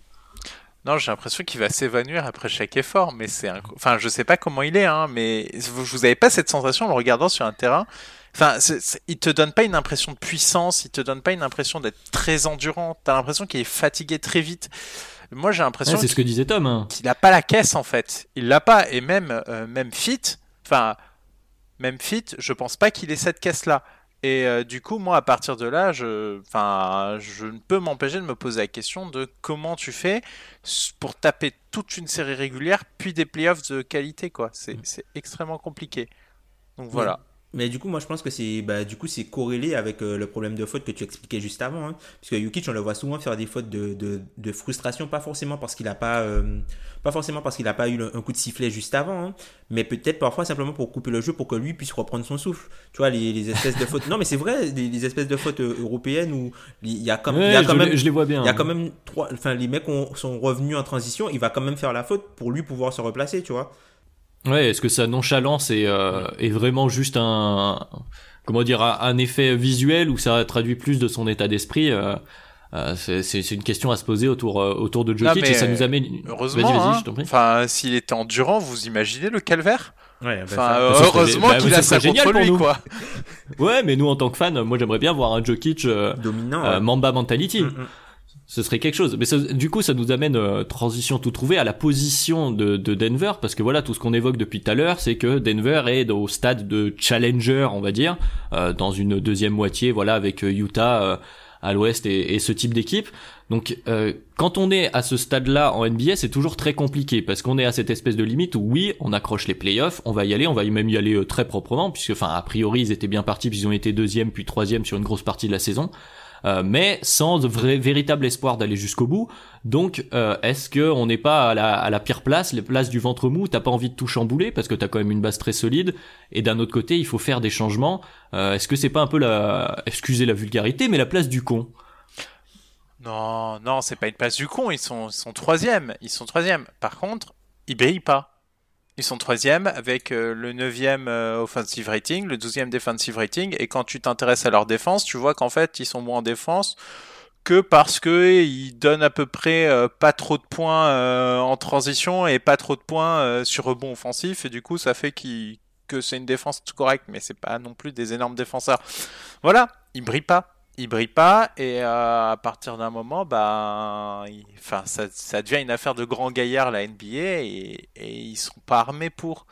Non, j'ai l'impression qu'il va s'évanouir après chaque effort, mais c'est, un... enfin, je sais pas comment il est, hein, mais vous avez pas cette sensation en le regardant sur un terrain. Enfin, il te donne pas une impression de puissance, il te donne pas une impression d'être très endurant. T'as l'impression qu'il est fatigué très vite. Moi, j'ai l'impression Ouais, c'est ce que disait Tom. hein. qu'il n'a pas la caisse en fait. Il l'a pas et même euh, même fit, enfin même fit, je pense pas qu'il ait cette caisse là. Et euh, du coup, moi, à partir de là, je, enfin, je ne peux m'empêcher de me poser la question de comment tu fais pour taper toute une série régulière, puis des playoffs de qualité, quoi. C'est c'est extrêmement compliqué. Donc voilà. Mais du coup, moi, je pense que c'est bah, du coup c'est corrélé avec euh, le problème de faute que tu expliquais juste avant. Hein. Parce que Jokic, on le voit souvent faire des fautes de, de, de frustration, pas forcément parce qu'il a pas, euh, pas forcément parce qu'il a pas eu le- un coup de sifflet juste avant, hein, mais peut-être parfois simplement pour couper le jeu pour que lui puisse reprendre son souffle. Tu vois, les, les espèces de fautes. Non, mais c'est vrai, les, les espèces de fautes euh, européennes où il y a comme, il y Ouais, a je, quand même, les- je les vois bien. il y a quand même trois, enfin les mecs ont- sont revenus en transition, il va quand même faire la faute pour lui pouvoir se replacer, tu vois. Ouais, est-ce que sa nonchalance est, euh, est vraiment juste un, comment dire, un, un effet visuel ou ça traduit plus de son état d'esprit euh, euh, c'est, c'est c'est une question à se poser autour, euh, autour de Jokic mais, et ça nous amène. Heureusement, Vas-y, vas-y, hein. je t'en prie. enfin, s'il était endurant, vous imaginez le calvaire? Ouais, Enfin, ça serait- heureusement bah, qu'il a ça génial contre pour lui, nous. quoi. Ouais, mais nous en tant que fans, moi j'aimerais bien voir un Jokic euh, dominant. euh, ouais. Mamba mentality. Mm, mm. Ce serait quelque chose. Mais ça- du coup, ça nous amène euh, transition tout trouvé à la position de, de Denver, parce que voilà, tout ce qu'on évoque depuis tout à l'heure, c'est que Denver est au stade de challenger, on va dire, euh, dans une deuxième moitié, voilà, avec euh, Utah euh, à l'ouest et, et ce type d'équipe. Donc, euh, quand on est à ce stade-là en NBA, c'est toujours très compliqué, parce qu'on est à cette espèce de limite où oui, on accroche les playoffs, on va y aller, on va y même y aller très proprement, puisque, enfin, a priori, ils étaient bien partis, puis ils ont été deuxième puis troisième sur une grosse partie de la saison. Euh, mais sans vrai, véritable espoir d'aller jusqu'au bout. Donc, euh, est-ce que on n'est pas à la, pire place, les places du ventre mou? T'as pas envie de tout chambouler parce que t'as quand même une base très solide. Et d'un autre côté, il faut faire des changements. Euh, est-ce que c'est pas un peu la, excusez la vulgarité, mais la place du con? Non, non, c'est pas une place du con. Ils sont, ils troisième. Ils sont troisième. Par contre, ils brillent pas. Ils sont troisième avec euh, le neuvième euh, offensive rating, le douzième defensive rating. Et quand tu t'intéresses à leur défense, tu vois qu'en fait, ils sont moins en défense que parce que ils donnent à peu près euh, pas trop de points en transition et pas trop de points sur rebond offensif. Et du coup, ça fait qu'ils- que c'est une défense correcte, mais c'est pas non plus des énormes défenseurs. Voilà, ils brillent pas il brille pas et euh, à partir d'un moment bah il- enfin ça, ça devient une affaire de grands gaillards la NBA et, et ils sont pas armés pour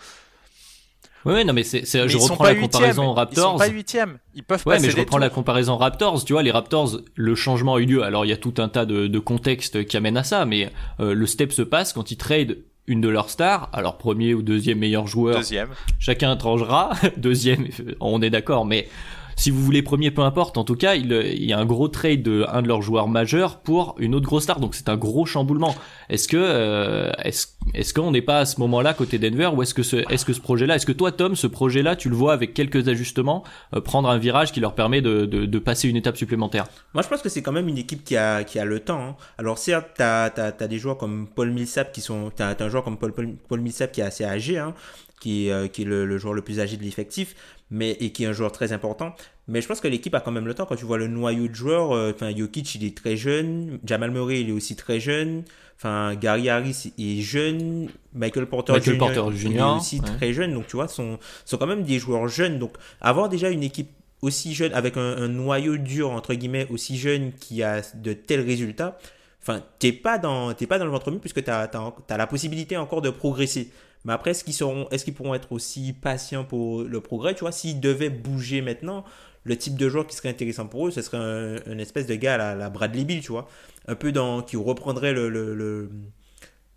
ouais, non, mais c'est, je ils reprends pas la comparaison aux huitièmes. ils sont Raptors. pas huitièmes ils peuvent Ouais, passer mais je reprends la comparaison Raptors. Tu vois, les Raptors, le changement a eu lieu. Alors, il y a tout un tas de, de contextes qui amènent à ça, mais euh, le step se passe quand ils trade une de leurs stars, alors premier ou deuxième meilleur joueur, deuxième chacun tranchera. Deuxième, on est d'accord, mais si vous voulez premier, peu importe. En tout cas, il, y a un gros trade de un de leurs joueurs majeurs pour une autre grosse star, donc c'est un gros chamboulement. Est-ce que euh, est-ce est-ce qu'on n'est pas à ce moment-là côté Denver ou est-ce que ce est-ce que ce projet-là, est-ce que toi Tom, ce projet-là, tu le vois avec quelques ajustements euh, prendre un virage qui leur permet de, de, de passer une étape supplémentaire? Moi, je pense que c'est quand même une équipe qui a, qui a le temps. hein. Alors, certes, t'as as, des joueurs comme Paul Millsap qui sont. T'as as un joueur comme Paul, Paul, Paul Millsap qui est assez âgé, hein, qui, est, euh, qui est le, le joueur le plus âgé de l'effectif, mais et qui est un joueur très important. Mais je pense que l'équipe a quand même le temps. Quand tu vois le noyau de joueurs, euh, enfin, Jokic, il est très jeune. Jamal Murray, il est aussi très jeune. Enfin, Gary Harris est jeune. Michael Porter Michael Jr. Porter il est aussi ouais. très jeune. Donc, tu vois, sont, sont quand même des joueurs jeunes. Donc, avoir déjà une équipe aussi jeune, avec un, un noyau dur, entre guillemets, aussi jeune qui a de tels résultats, enfin, t'es pas dans, t'es pas dans le ventre mou puisque t'as, t'as la possibilité encore de progresser. Mais après, est-ce qu'ils seront, est-ce qu'ils pourront être aussi patients pour le progrès, tu vois, s'ils devaient bouger maintenant, le type de joueur qui serait intéressant pour eux, ce serait un, espèce de gars à la, la Bradley Bill, tu vois, un peu dans, qui reprendrait le, le, le-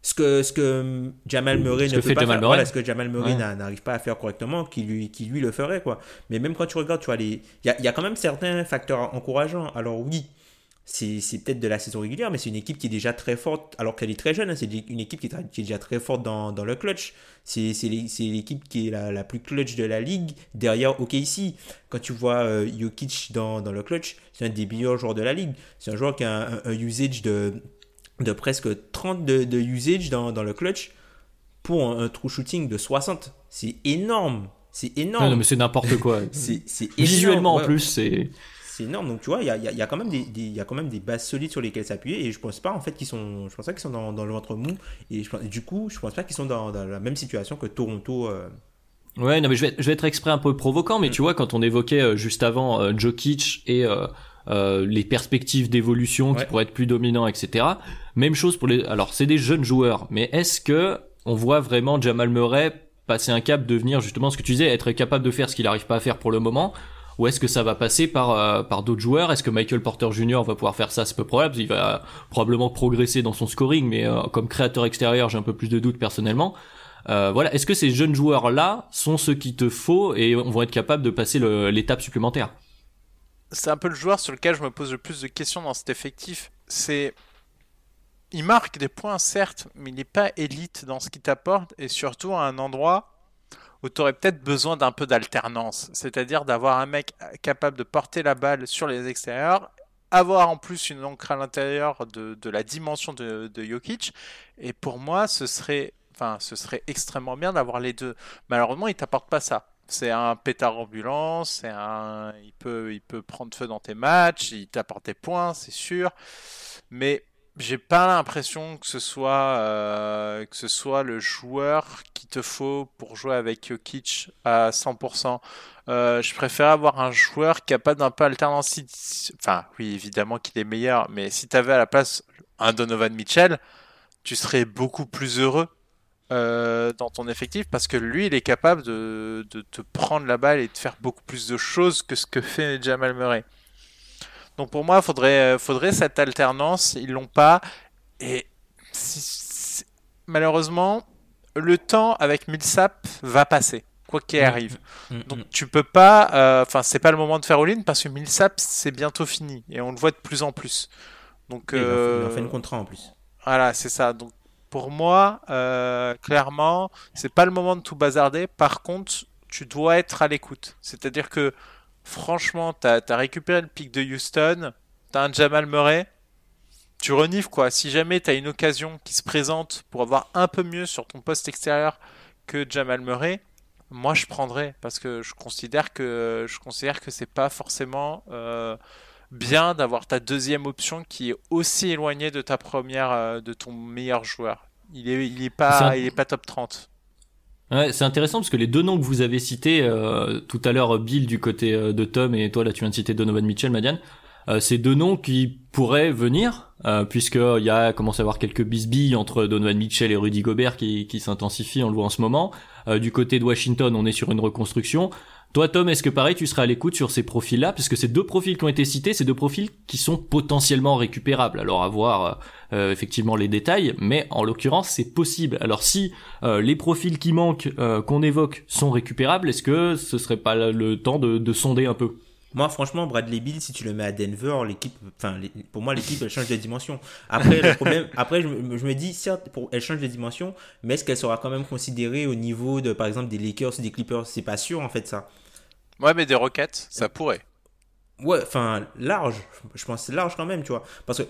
ce que, ce que Jamal Murray Ce ne peut fait pas Jamal faire. Voilà, ce que Jamal Murray Ouais. n'arrive pas à faire correctement, qui lui, qui lui le ferait, quoi. Mais même quand tu regardes, tu vois, les... il y a, il y a quand même certains facteurs encourageants. Alors oui, c'est c'est peut-être de la saison régulière, mais c'est une équipe qui est déjà très forte, alors qu'elle est très jeune. hein. c'est une équipe qui est, qui est déjà très forte dans, dans le clutch. C'est c'est l'é- c'est l'équipe qui est la, la plus clutch de la ligue, derrière OKC. Quand tu vois euh, Jokic dans, dans le clutch, c'est un des meilleurs joueurs de la ligue. C'est un joueur qui a un, un usage de, de presque 30 de, de usage dans, dans le clutch pour un, un true shooting de 60. C'est énorme. C'est énorme. non, non, mais c'est n'importe quoi. C'est. Visuellement en plus, c'est C'est énorme. Donc tu vois, il y a, il y a- il y a quand même des, des- il y a quand même des bases solides sur lesquelles s'appuyer. Et je pense pas en fait qu'ils sont, je pense pas qu'ils sont dans, dans le ventre mou. Et je pense- du coup, je pense pas qu'ils sont dans, dans la même situation que Toronto. euh. Ouais, non, mais je vais, je vais être exprès un peu provoquant, mais tu vois, quand on évoquait euh, juste avant euh, Jokic et euh, les perspectives d'évolution qui pourraient être plus dominants, etc. Même chose pour les. Alors, c'est des jeunes joueurs, mais est-ce que on voit vraiment Jamal Murray passer un cap, devenir justement ce que tu disais, être capable de faire ce qu'il n'arrive pas à faire pour le moment ou est-ce que ça va passer par euh, par d'autres joueurs? Est-ce que Michael Porter Jr. va pouvoir faire ça? C'est peu probable. Il va probablement progresser dans son scoring, mais euh, comme créateur extérieur, j'ai un peu plus de doutes personnellement. Euh, voilà. Est-ce que ces jeunes joueurs là sont ceux qu'il te faut et vont être capables de passer l'étape supplémentaire? C'est un peu le joueur sur lequel je me pose le plus de questions dans cet effectif. C'est il marque des points certes, mais il n'est pas élite dans ce qu'il t'apporte et surtout à un endroit où tu aurais peut-être besoin d'un peu d'alternance, c'est-à-dire d'avoir un mec capable de porter la balle sur les extérieurs, avoir en plus une encre à l'intérieur de, la dimension de, de Jokic, et pour moi, ce serait, enfin, ce serait extrêmement bien d'avoir les deux. Malheureusement, il t'apporte pas ça. C'est un pétard ambulant, c'est un, il peut, il peut prendre feu dans tes matchs, il t'apporte des points, c'est sûr, mais j'ai pas l'impression que ce soit euh, que ce soit le joueur qu'il te faut pour jouer avec Jokic à 100%. Euh, je préfère avoir un joueur capable d'un peu alternance. Enfin, oui, évidemment qu'il est meilleur, mais si tu avais à la place un Donovan Mitchell, tu serais beaucoup plus heureux euh, dans ton effectif parce que lui, il est capable de, de te prendre la balle et de faire beaucoup plus de choses que ce que fait Jamal Murray. Donc pour moi, il faudrait, euh, faudrait cette alternance. Ils l'ont pas. Et malheureusement, le temps avec Millsap va passer, quoi qu'il mm. arrive. Mm, mm, Donc tu peux pas. Euh, enfin, c'est pas le moment de faire all-in parce que Millsap c'est bientôt fini et on le voit de plus en plus. Donc il, euh, fait une contrat en plus. Voilà, c'est ça. Donc pour moi, euh, clairement, c'est pas le moment de tout bazarder. Par contre, tu dois être à l'écoute. C'est-à-dire que franchement, t'as as récupéré le pic de Houston, t'as un Jamal Murray, tu renifles quoi. Si jamais t'as une occasion qui se présente pour avoir un peu mieux sur ton poste extérieur que Jamal Murray, moi je prendrais parce que je considère que je considère que c'est pas forcément euh, bien d'avoir ta deuxième option qui est aussi éloignée de ta première, euh, de ton meilleur joueur. Il est, il est pas, il est pas top 30. Ouais, c'est intéressant parce que les deux noms que vous avez cités euh, tout à l'heure, Bill du côté euh, de Tom et toi là tu viens de citer Donovan Mitchell, Madiane, c'est deux noms qui pourraient venir euh, puisqu'il y a commence à avoir quelques bisbilles entre Donovan Mitchell et Rudy Gobert qui, qui s'intensifient, on le voit en ce moment. du côté de Washington, on est sur une reconstruction. Toi, Tom, est-ce que pareil, tu seras à l'écoute sur ces profils-là? Parce que ces deux profils qui ont été cités, c'est deux profils qui sont potentiellement récupérables. Alors, à voir euh, effectivement les détails, mais en l'occurrence, c'est possible. Alors, si euh, les profils qui manquent, euh, qu'on évoque, sont récupérables, est-ce que ce serait pas le temps de sonder un peu? Moi, franchement, Bradley Bill, si tu le mets à Denver, l'équipe, enfin, pour moi, l'équipe, elle change de dimension. Après, le problème, après, je, me dis, certes, pour, elle change de dimension, mais est-ce qu'elle sera quand même considérée au niveau de, par exemple, des Lakers, des Clippers? C'est pas sûr, en fait, ça. Ouais, mais des Rockets, ça pourrait. Ouais, enfin, large. Je pense c'est large quand même, tu vois. Parce que,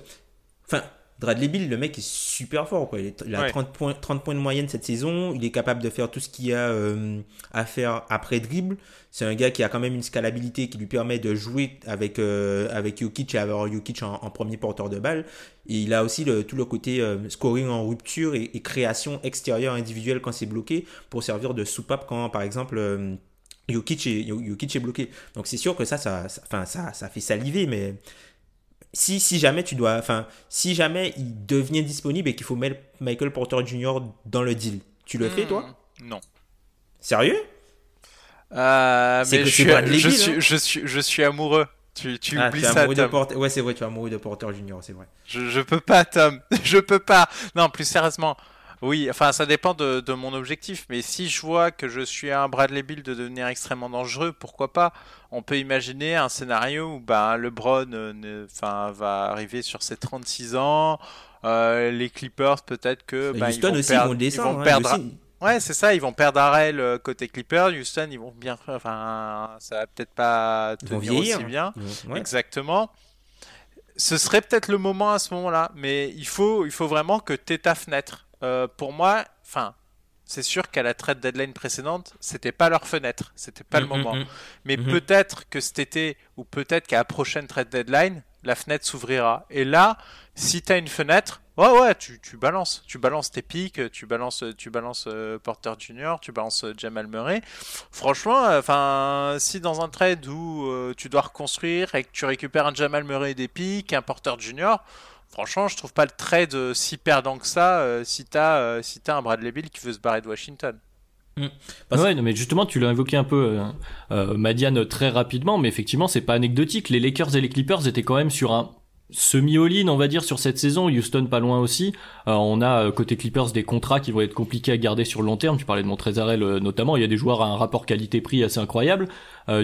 enfin, Bradley Bill, le mec est super fort. Quoi. Il a 30, points, 30 points de moyenne cette saison. Il est capable de faire tout ce qu'il y a euh, à faire après dribble. C'est un gars qui a quand même une scalabilité qui lui permet de jouer avec, euh, avec Jokic et avoir Jokic en, premier porteur de balle. Et il a aussi le, tout le côté euh, scoring en rupture et, création extérieure individuelle quand c'est bloqué pour servir de soupape quand, par exemple, Jokic est, Jokic est bloqué. Donc c'est sûr que ça ça, ça, ça, ça fait saliver, mais si, si jamais tu dois, enfin, si jamais il devient disponible et qu'il faut mettre Michael Porter Jr. dans le deal, tu le fais toi? hmm, Non. Sérieux? Euh, mais je, suis, je, suis, hein. je, suis, je suis amoureux. Tu, tu ah, oublies ça, Tom. De Porter... Ouais, c'est vrai, tu es amoureux de Porter Junior, c'est vrai. Je, je peux pas, Tom. je peux pas. Non, plus sérieusement. Oui, enfin, ça dépend de, de, mon objectif. Mais si je vois que je suis un Bradley Bill de devenir extrêmement dangereux, pourquoi pas? On peut imaginer un scénario où bah, LeBron euh, enfin, va arriver sur ses 36 ans. Euh, les Clippers, peut-être que. Bah, ils vont aussi, perdre, ils vont, hein, perdre. Ouais, c'est ça. Ils vont perdre Arel euh, côté Clippers. Houston, ils vont bien. Enfin, ça va peut-être pas tenir aussi bien. Exactement ce serait peut-être le moment à ce moment-là, mais il faut, il faut vraiment que tu aies ta fenêtre. Euh, pour moi, enfin, c'est sûr qu'à la trade deadline précédente, c'était pas leur fenêtre, c'était pas le mm, mm, moment. Mm. Mais peut-être que cet été, ou peut-être qu'à la prochaine trade deadline, la fenêtre s'ouvrira. Et là, si tu as une fenêtre, ouais, ouais, tu, tu, balances. Tu balances tes pics, tu balances, tu balances euh, Porter Junior, tu balances euh, Jamal Murray. Franchement, enfin, si dans un trade où tu dois reconstruire et que tu récupères un Jamal Murray des pics, un Porter Junior, franchement, je trouve pas le trade si perdant que ça si t'as si as un Bradley Bill qui veut se barrer de Washington. Mm. Ouais, non, mais justement, tu l'as évoqué un peu, euh, Madiane, très rapidement, mais effectivement, c'est pas anecdotique. Les Lakers et les Clippers étaient quand même sur un semi-all-in, on va dire, sur cette saison. Houston pas loin aussi. Euh, on a euh, côté Clippers des contrats qui vont être compliqués à garder sur le long terme. Tu parlais de Montrezarel euh, notamment. Il y a des joueurs à un rapport qualité-prix assez incroyable.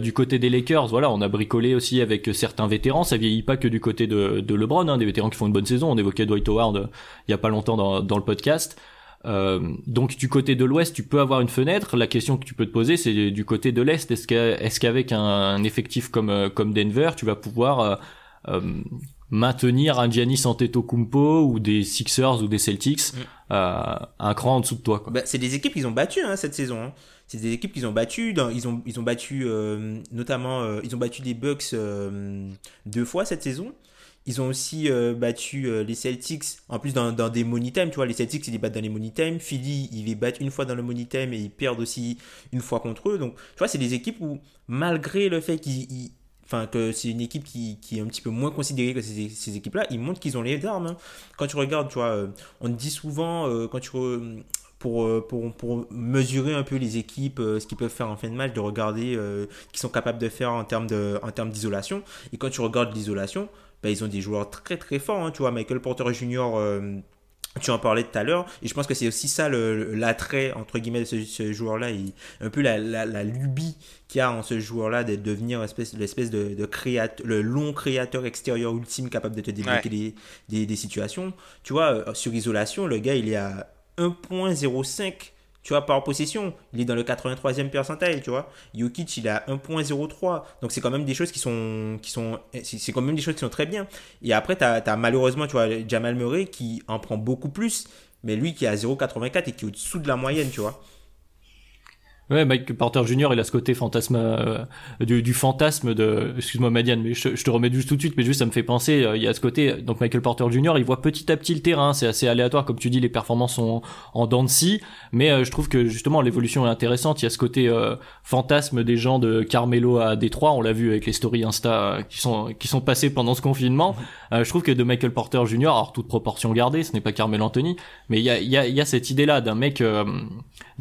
du côté des Lakers, voilà, on a bricolé aussi avec certains vétérans. Ça vieillit pas que du côté de, de LeBron, hein, des vétérans qui font une bonne saison. On évoquait Dwight Howard il y a pas longtemps dans, dans le podcast. Donc du côté de l'Ouest, tu peux avoir une fenêtre. La question que tu peux te poser, c'est du côté de l'Est. Est-ce qu'avec un, un, effectif comme comme Denver, tu vas pouvoir maintenir un Giannis Antetokounmpo ou des Sixers ou des Celtics mm. euh, un cran en dessous de toi. Bah, c'est des équipes qu'ils ont battues hein, cette saison. Hein. C'est des équipes qu'ils ont battues. Dans, ils ont ils ont battu euh, notamment euh, ils ont battu les Bucks deux fois cette saison. Ils ont aussi battu les Celtics, en plus dans, dans, des money time, tu vois, les Celtics ils les battent dans les money time, Philly ils les battent une fois dans le money time et ils perdent aussi une fois contre eux. Donc tu vois, c'est des équipes où malgré le fait qu'ils que c'est une équipe qui, qui, est un petit peu moins considérée que ces, équipes-là, ils montrent qu'ils ont les armes. Hein. Quand tu regardes, tu vois, euh, on dit souvent, euh, quand tu pour, euh, pour, pour, mesurer un peu les équipes, ce qu'ils peuvent faire en fin de match, de regarder ce qu'ils sont capables de faire en termes d'isolation. Et quand tu regardes l'isolation, bah, ils ont des joueurs très très forts. Hein. Tu vois, Michael Porter Jr., tu en parlais tout à l'heure, et je pense que c'est aussi ça l'attrait, entre guillemets, de ce, joueur-là, un peu la, la, la lubie qu'il y a en ce joueur-là de devenir l'espèce, de, de créateur, le long créateur extérieur ultime capable de te débloquer des, des, situations. Tu vois, euh, sur isolation, le gars, il est à 1.05 tu vois, par possession. Il est dans le 83e percentile, tu vois. Jokic, il a 1.03. Donc, c'est quand même des choses qui sont, qui sont, c'est quand même des choses qui sont très bien. Et après, tu as, malheureusement, tu vois, Jamal Murray qui en prend beaucoup plus, mais lui qui est à 0.84 et qui est au-dessous de la moyenne, tu vois. Ouais, Mike Porter Jr. il a ce côté fantasme euh, du, du, fantasme de excuse-moi Madiane mais je, je, te remets juste tout de suite mais juste ça me fait penser euh, il y a ce côté donc Michael Porter Jr. il voit petit à petit le terrain c'est assez aléatoire comme tu dis les performances sont en dents de scie mais euh, je trouve que justement l'évolution est intéressante il y a ce côté fantasme des gens de Carmelo à Détroit on l'a vu avec les stories Insta qui sont qui sont passées pendant ce confinement je trouve que de Michael Porter Jr. alors toute proportion gardée ce n'est pas Carmelo Anthony mais il y a il y a, y a cette idée là d'un mec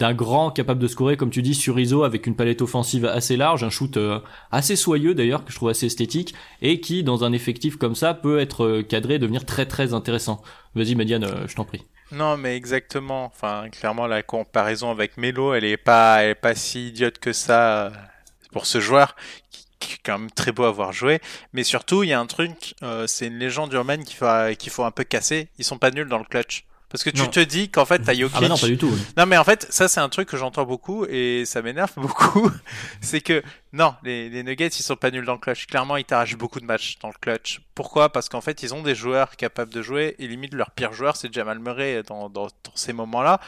d'un grand capable de scorer comme tu dis sur ISO avec une palette offensive assez large, un shoot euh, assez soyeux d'ailleurs que je trouve assez esthétique et qui dans un effectif comme ça peut être euh, cadré, devenir très très intéressant. Vas-y Mediane, euh, je t'en prie. Non, mais exactement. Enfin, clairement, la comparaison avec Melo, elle est pas, elle est pas si idiote que ça pour ce joueur qui, est quand même très beau à voir jouer. Mais surtout, il y a un truc, c'est une légende urbaine qu'il faut, qu'il faut un peu casser. Ils sont pas nuls dans le clutch. Parce que tu te dis qu'en fait, t'as Jokic. Ah bah non, pas du tout. Non, mais en fait, ça, c'est un truc que j'entends beaucoup et ça m'énerve beaucoup. c'est que, non, les, les, Nuggets, ils sont pas nuls dans le clutch. Clairement, ils t'arrachent beaucoup de matchs dans le clutch. Pourquoi? Parce qu'en fait, ils ont des joueurs capables de jouer et limite, leur pire joueur, c'est Jamal Murray dans, dans, dans ces moments-là.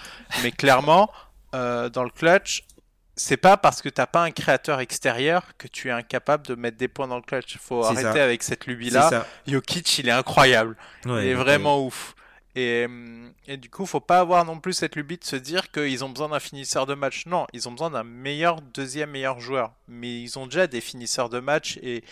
Mais clairement, euh, dans le clutch, c'est pas parce que t'as pas un créateur extérieur que tu es incapable de mettre des points dans le clutch. Faut arrêter avec cette lubie-là. Jokic, il est incroyable. il est vraiment ouf. Et, euh, et, du coup, faut pas avoir non plus cette lubie de se dire qu'ils ont besoin d'un finisseur de match. Non, ils ont besoin d'un meilleur deuxième meilleur joueur. Mais ils ont déjà des finisseurs de match. Et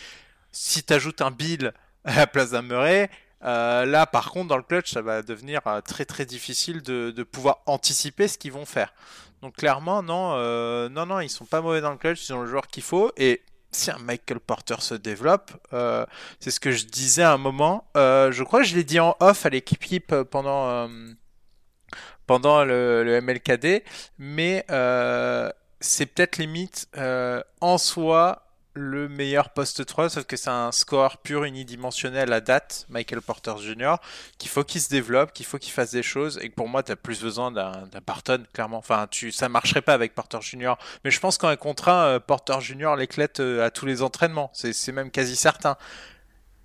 si tu ajoutes un Bill à la place d'un Murray, euh, là, par contre, dans le clutch, ça va devenir euh, très très difficile de, pouvoir anticiper ce qu'ils vont faire. Donc clairement, non, non, non, ils sont pas mauvais dans le clutch. Ils ont le joueur qu'il faut. Et si un Michael Porter se développe, euh, c'est ce que je disais à un moment. Euh, je crois que je l'ai dit en off à l'équipe euh, pendant pendant le, le, MLKD, mais c'est peut-être limite en soi le meilleur poste 3, sauf que c'est un score pur unidimensionnel à date, Michael Porter Jr., qu'il faut qu'il se développe, qu'il faut qu'il fasse des choses, et que pour moi, tu as plus besoin d'un Barton, clairement. Enfin, tu, ça marcherait pas avec Porter Jr., mais je pense qu'en un contrat, euh, Porter Jr. l'éclate euh, à tous les entraînements, c'est même quasi certain.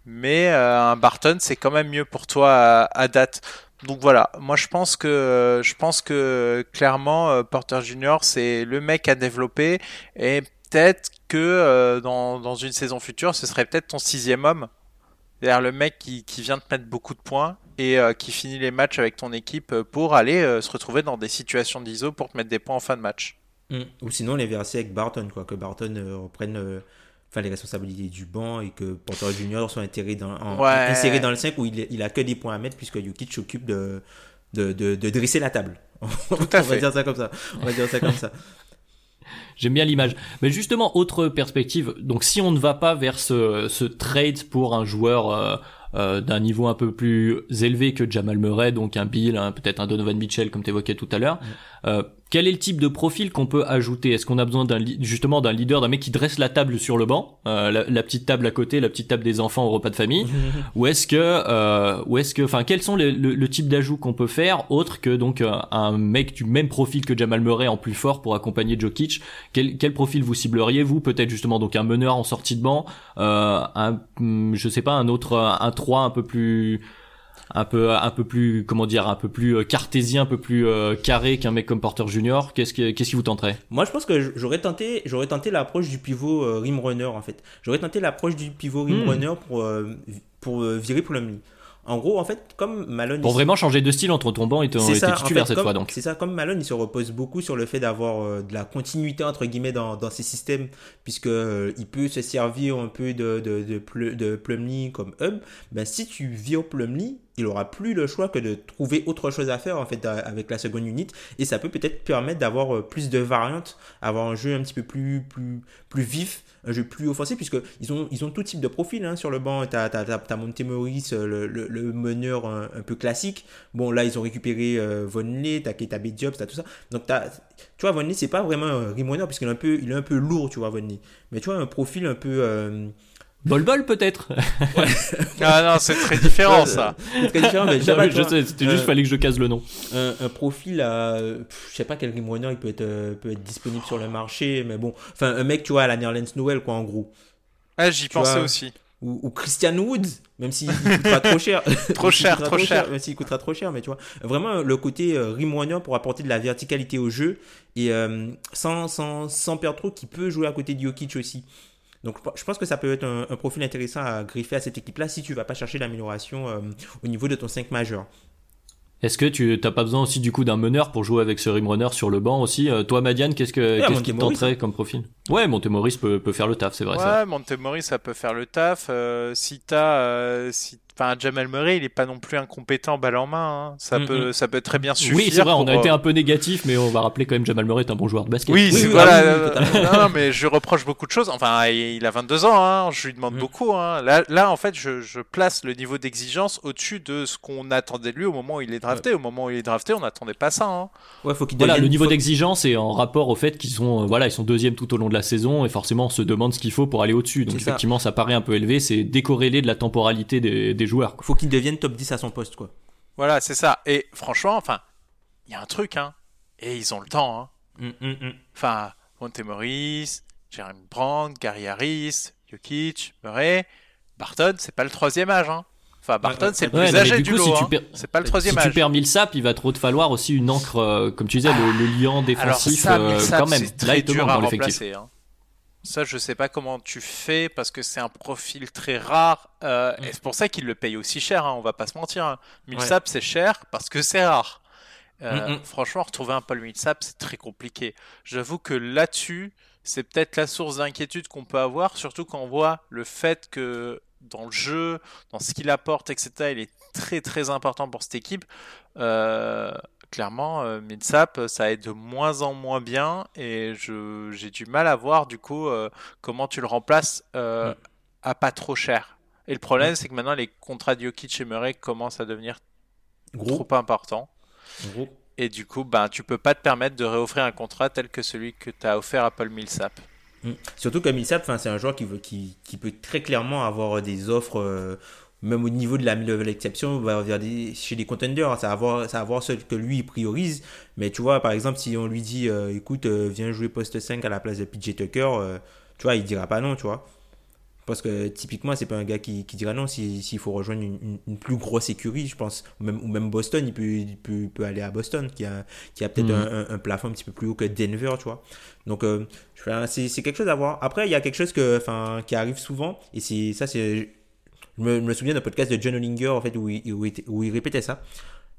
Mais euh, un Barton, c'est quand même mieux pour toi à, date. Donc voilà, moi je pense que je pense que clairement Porter Jr. c'est le mec à développer et peut-être que euh, dans, dans, une saison future, ce serait peut-être ton sixième homme. C'est-à-dire le mec qui, qui, vient te mettre beaucoup de points et euh, qui finit les matchs avec ton équipe euh, pour aller se retrouver dans des situations d'ISO pour te mettre des points en fin de match. Mm. Ou sinon les verser avec Barton, quoi, que Barton reprenne enfin les responsabilités du banc et que Porter Junior soit inséré dans, en- Ouais. inséré dans le 5 où il, il a que des points à mettre puisque Jokic s'occupe de, de, de, de dresser la table. Tout à On va fait. dire ça comme ça. On va dire ça comme ça. J'aime bien l'image. Mais justement, autre perspective. Donc, si on ne va pas vers ce, ce trade pour un joueur euh, euh, d'un niveau un peu plus élevé que Jamal Murray, donc un Bill, peut-être un Donovan Mitchell, comme tu évoquais tout à l'heure, euh, quel est le type de profil qu'on peut ajouter? Est-ce qu'on a besoin d'un justement d'un leader, d'un mec qui dresse la table sur le banc, euh, la, la petite table à côté, la petite table des enfants au repas de famille, ou est-ce que, euh, ou est-ce que, enfin, quels sont les- le, le type d'ajout qu'on peut faire autre que donc euh, un mec du même profil que Jamal Murray en plus fort pour accompagner Jokic? Quel, quel profil vous cibleriez vous? Peut-être justement donc un meneur en sortie de banc, euh, un, hum, je sais pas, un autre, un 3 un peu plus, un peu, un peu plus, comment dire, un peu plus euh, cartésien, un peu plus euh, carré qu'un mec comme Porter Junior. Qu'est-ce que, qu'est-ce qui vous tenterait? Moi, je pense que j'aurais tenté, j'aurais tenté l'approche du pivot euh, rim runner en fait. J'aurais tenté l'approche du pivot rim Hmm. runner pour euh, pour euh, virer Plumlee. En gros, en fait, comme Malone Pour vraiment changer de style entre ton banc et et ça, en titulaires fait, cette comme- fois donc. C'est ça, comme Malone, il se repose beaucoup sur le fait d'avoir euh, de la continuité entre guillemets dans, dans ses systèmes, puisque euh, il peut se servir un peu de, de, de, de Plumlee comme hub. Ben, si tu vires Plumlee, il aura plus le choix que de trouver autre chose à faire en fait avec la seconde unité, et ça peut peut-être permettre d'avoir euh, plus de variantes, avoir un jeu un petit peu plus plus plus vif un jeu plus offensif puisque ils ont ils ont tout type de profil hein, sur le banc. T'as t'as t'as, t'as Monte Morris euh, le, le, le meneur un, un peu classique. Bon là ils ont récupéré euh, Vonley Keita Jobs t'as tout ça. Donc t'as tu vois Vonley c'est pas vraiment un rim runner puisqu'il est un peu est un peu lourd tu vois Vonley mais tu vois un profil un peu euh, Bol bol peut-être. Ah non, c'est très différent ça. c'est très différent mais Non, je sais c'était juste euh, fallait que je case le nom. un, un profil à euh, pff, je sais pas quel runner il peut être euh, peut être disponible sur le marché mais bon enfin un mec tu vois à la Nerlens Noël quoi en gros Ah, j'y Tu pensais vois, aussi. ou, ou Christian Woods, même s'il coûtera trop cher. Trop cher, trop cher. Même s'il coûtera trop cher, mais tu vois. Vraiment, le côté euh, rim runner pour apporter de la verticalité au jeu et euh, sans, sans, sans perdre trop, qui peut jouer à côté de Jokic aussi. Donc je pense que ça peut être un, un profil intéressant à griffer à cette équipe-là si tu vas pas chercher l'amélioration euh, au niveau de ton 5 majeur. Est-ce que tu t'as pas besoin aussi du coup d'un meneur pour jouer avec ce rim runner sur le banc aussi? Euh, Toi, Madiane, qu'est-ce que Ouais, qu'est-ce qui te Montemoris, tenterait comme profil? Ouais, Montemoris peut peut faire le taf, c'est vrai ça. Ouais, Montemori, ça peut faire le taf. Euh, si t'as, euh, si, enfin, Jamal Murray, il est pas non plus incompétent balle en main. hein. Ça Mm, peut, ça peut très bien suffire. Oui, c'est vrai, on a été euh, un peu négatif, mais on va rappeler quand même Jamal Murray est un bon joueur de basket. Oui, Oui, c'est oui, voilà. ah oui, oui, euh, totalement. non, non, mais je lui reproche beaucoup de choses. Enfin, il a 22 ans, hein, je lui demande Mm. beaucoup. Hein. Là, là, en fait, je, je place le niveau d'exigence au-dessus de ce qu'on attendait de lui au moment où il est drafté. Au moment où il est drafté, on n'attendait pas ça. Hein. Ouais, faut qu'il Voilà, devienne- le niveau faut- d'exigence est en rapport au fait qu'ils sont, euh, voilà, ils sont deuxième tout au long de la saison et forcément on se demande ce qu'il faut pour aller au-dessus. Donc ça. effectivement, ça. paraît un peu élevé, c'est décorrélé de la temporalité des, des joueurs. quoi. Faut qu'il devienne top 10 à son poste, quoi. Voilà, c'est ça. Et franchement, enfin, il y a un truc, hein. Et ils ont le temps, hein. Hum, hum, hum. Enfin, Montemoris, Jeremy Brand, Gary Harris, Jokic, Murray, Barton, c'est pas le troisième âge, hein. Enfin, Barton, ouais, c'est le plus âgé du du coup, lot, si tu hein. perds- C'est pas le Si tu perds Millsap, il va trop te falloir aussi une encre, euh, comme tu disais, le, le liant Alors défensif ça, euh, quand même. Là, très il te dur manque à dans l'effectif. remplacer. hein. Ça, je sais pas comment tu fais parce que c'est un profil très rare. euh, Mm. Et c'est pour ça qu'il le paye aussi cher. hein, on va pas se mentir. Hein. Millsap, c'est cher parce que c'est rare. Euh, Mm, mm. Franchement, retrouver un Paul Millsap, c'est très compliqué. J'avoue que là-dessus, c'est peut-être la source d'inquiétude qu'on peut avoir, surtout quand on voit le fait que dans le jeu, dans ce qu'il apporte, etc., il est très très important pour cette équipe. Euh, clairement, euh, Millsap, ça aide de moins en moins bien et j'ai du mal à voir du coup euh, comment tu le remplaces euh, à pas trop cher. Et le problème, c'est que maintenant les contrats de Jokic et Murray commencent à devenir Gros. trop importants. Gros. Et du coup, ben, tu peux pas te permettre de réoffrir un contrat tel que celui que tu as offert à Paul Millsap. Mm. Surtout que Millsap, c'est un joueur qui, veut, qui, qui peut très clairement avoir des offres, euh, même au niveau de la mid-level exception, va chez les contenders. Ça va voir, ça va voir ce que lui il priorise. Mais tu vois, par exemple, si on lui dit, euh, écoute, euh, viens jouer poste 5 à la place de PJ Tucker, euh, tu vois, il dira pas non, tu vois. Parce que typiquement, c'est pas un gars qui, qui dira non si- s'il faut rejoindre une, une- une plus grosse écurie, je pense. Ou même, ou même Boston, il peut, il peut, il peut aller à Boston, qui a, qui a peut-être Mhm. un, un- un plafond un petit peu plus haut que Denver, tu vois. Donc, c'est quelque chose à voir. Après, il y a quelque chose que, qui arrive souvent, et ça, c'est. Je me, souviens d'un podcast de John Olinger, en fait, où il, répétait ça.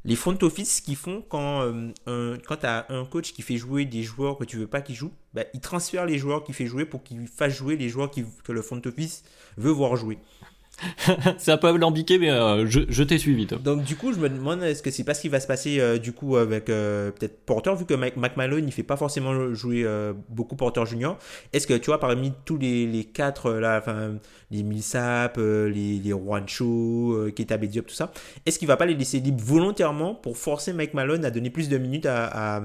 les front office, ce qu'ils font quand, euh, tu as un coach qui fait jouer des joueurs que tu veux pas qu'ils jouent, bah, il transfère les joueurs qu'il fait jouer pour qu'il fasse jouer les joueurs que le front office veut voir jouer. c'est un peu alambiqué, mais euh, je, je t'ai suivi. Toi. Donc du coup, je me demande est-ce que c'est pas ce qui va se passer euh, du coup avec euh, peut-être Porter, vu que Mike, McMahon il fait pas forcément jouer beaucoup Porter Junior. Est-ce que tu vois parmi tous les, les quatre là, enfin les Millsap, les, les Juancho, Keita Diop, tout ça, est-ce qu'il va pas les laisser libres volontairement pour forcer Mike Malone à donner plus de minutes à, à,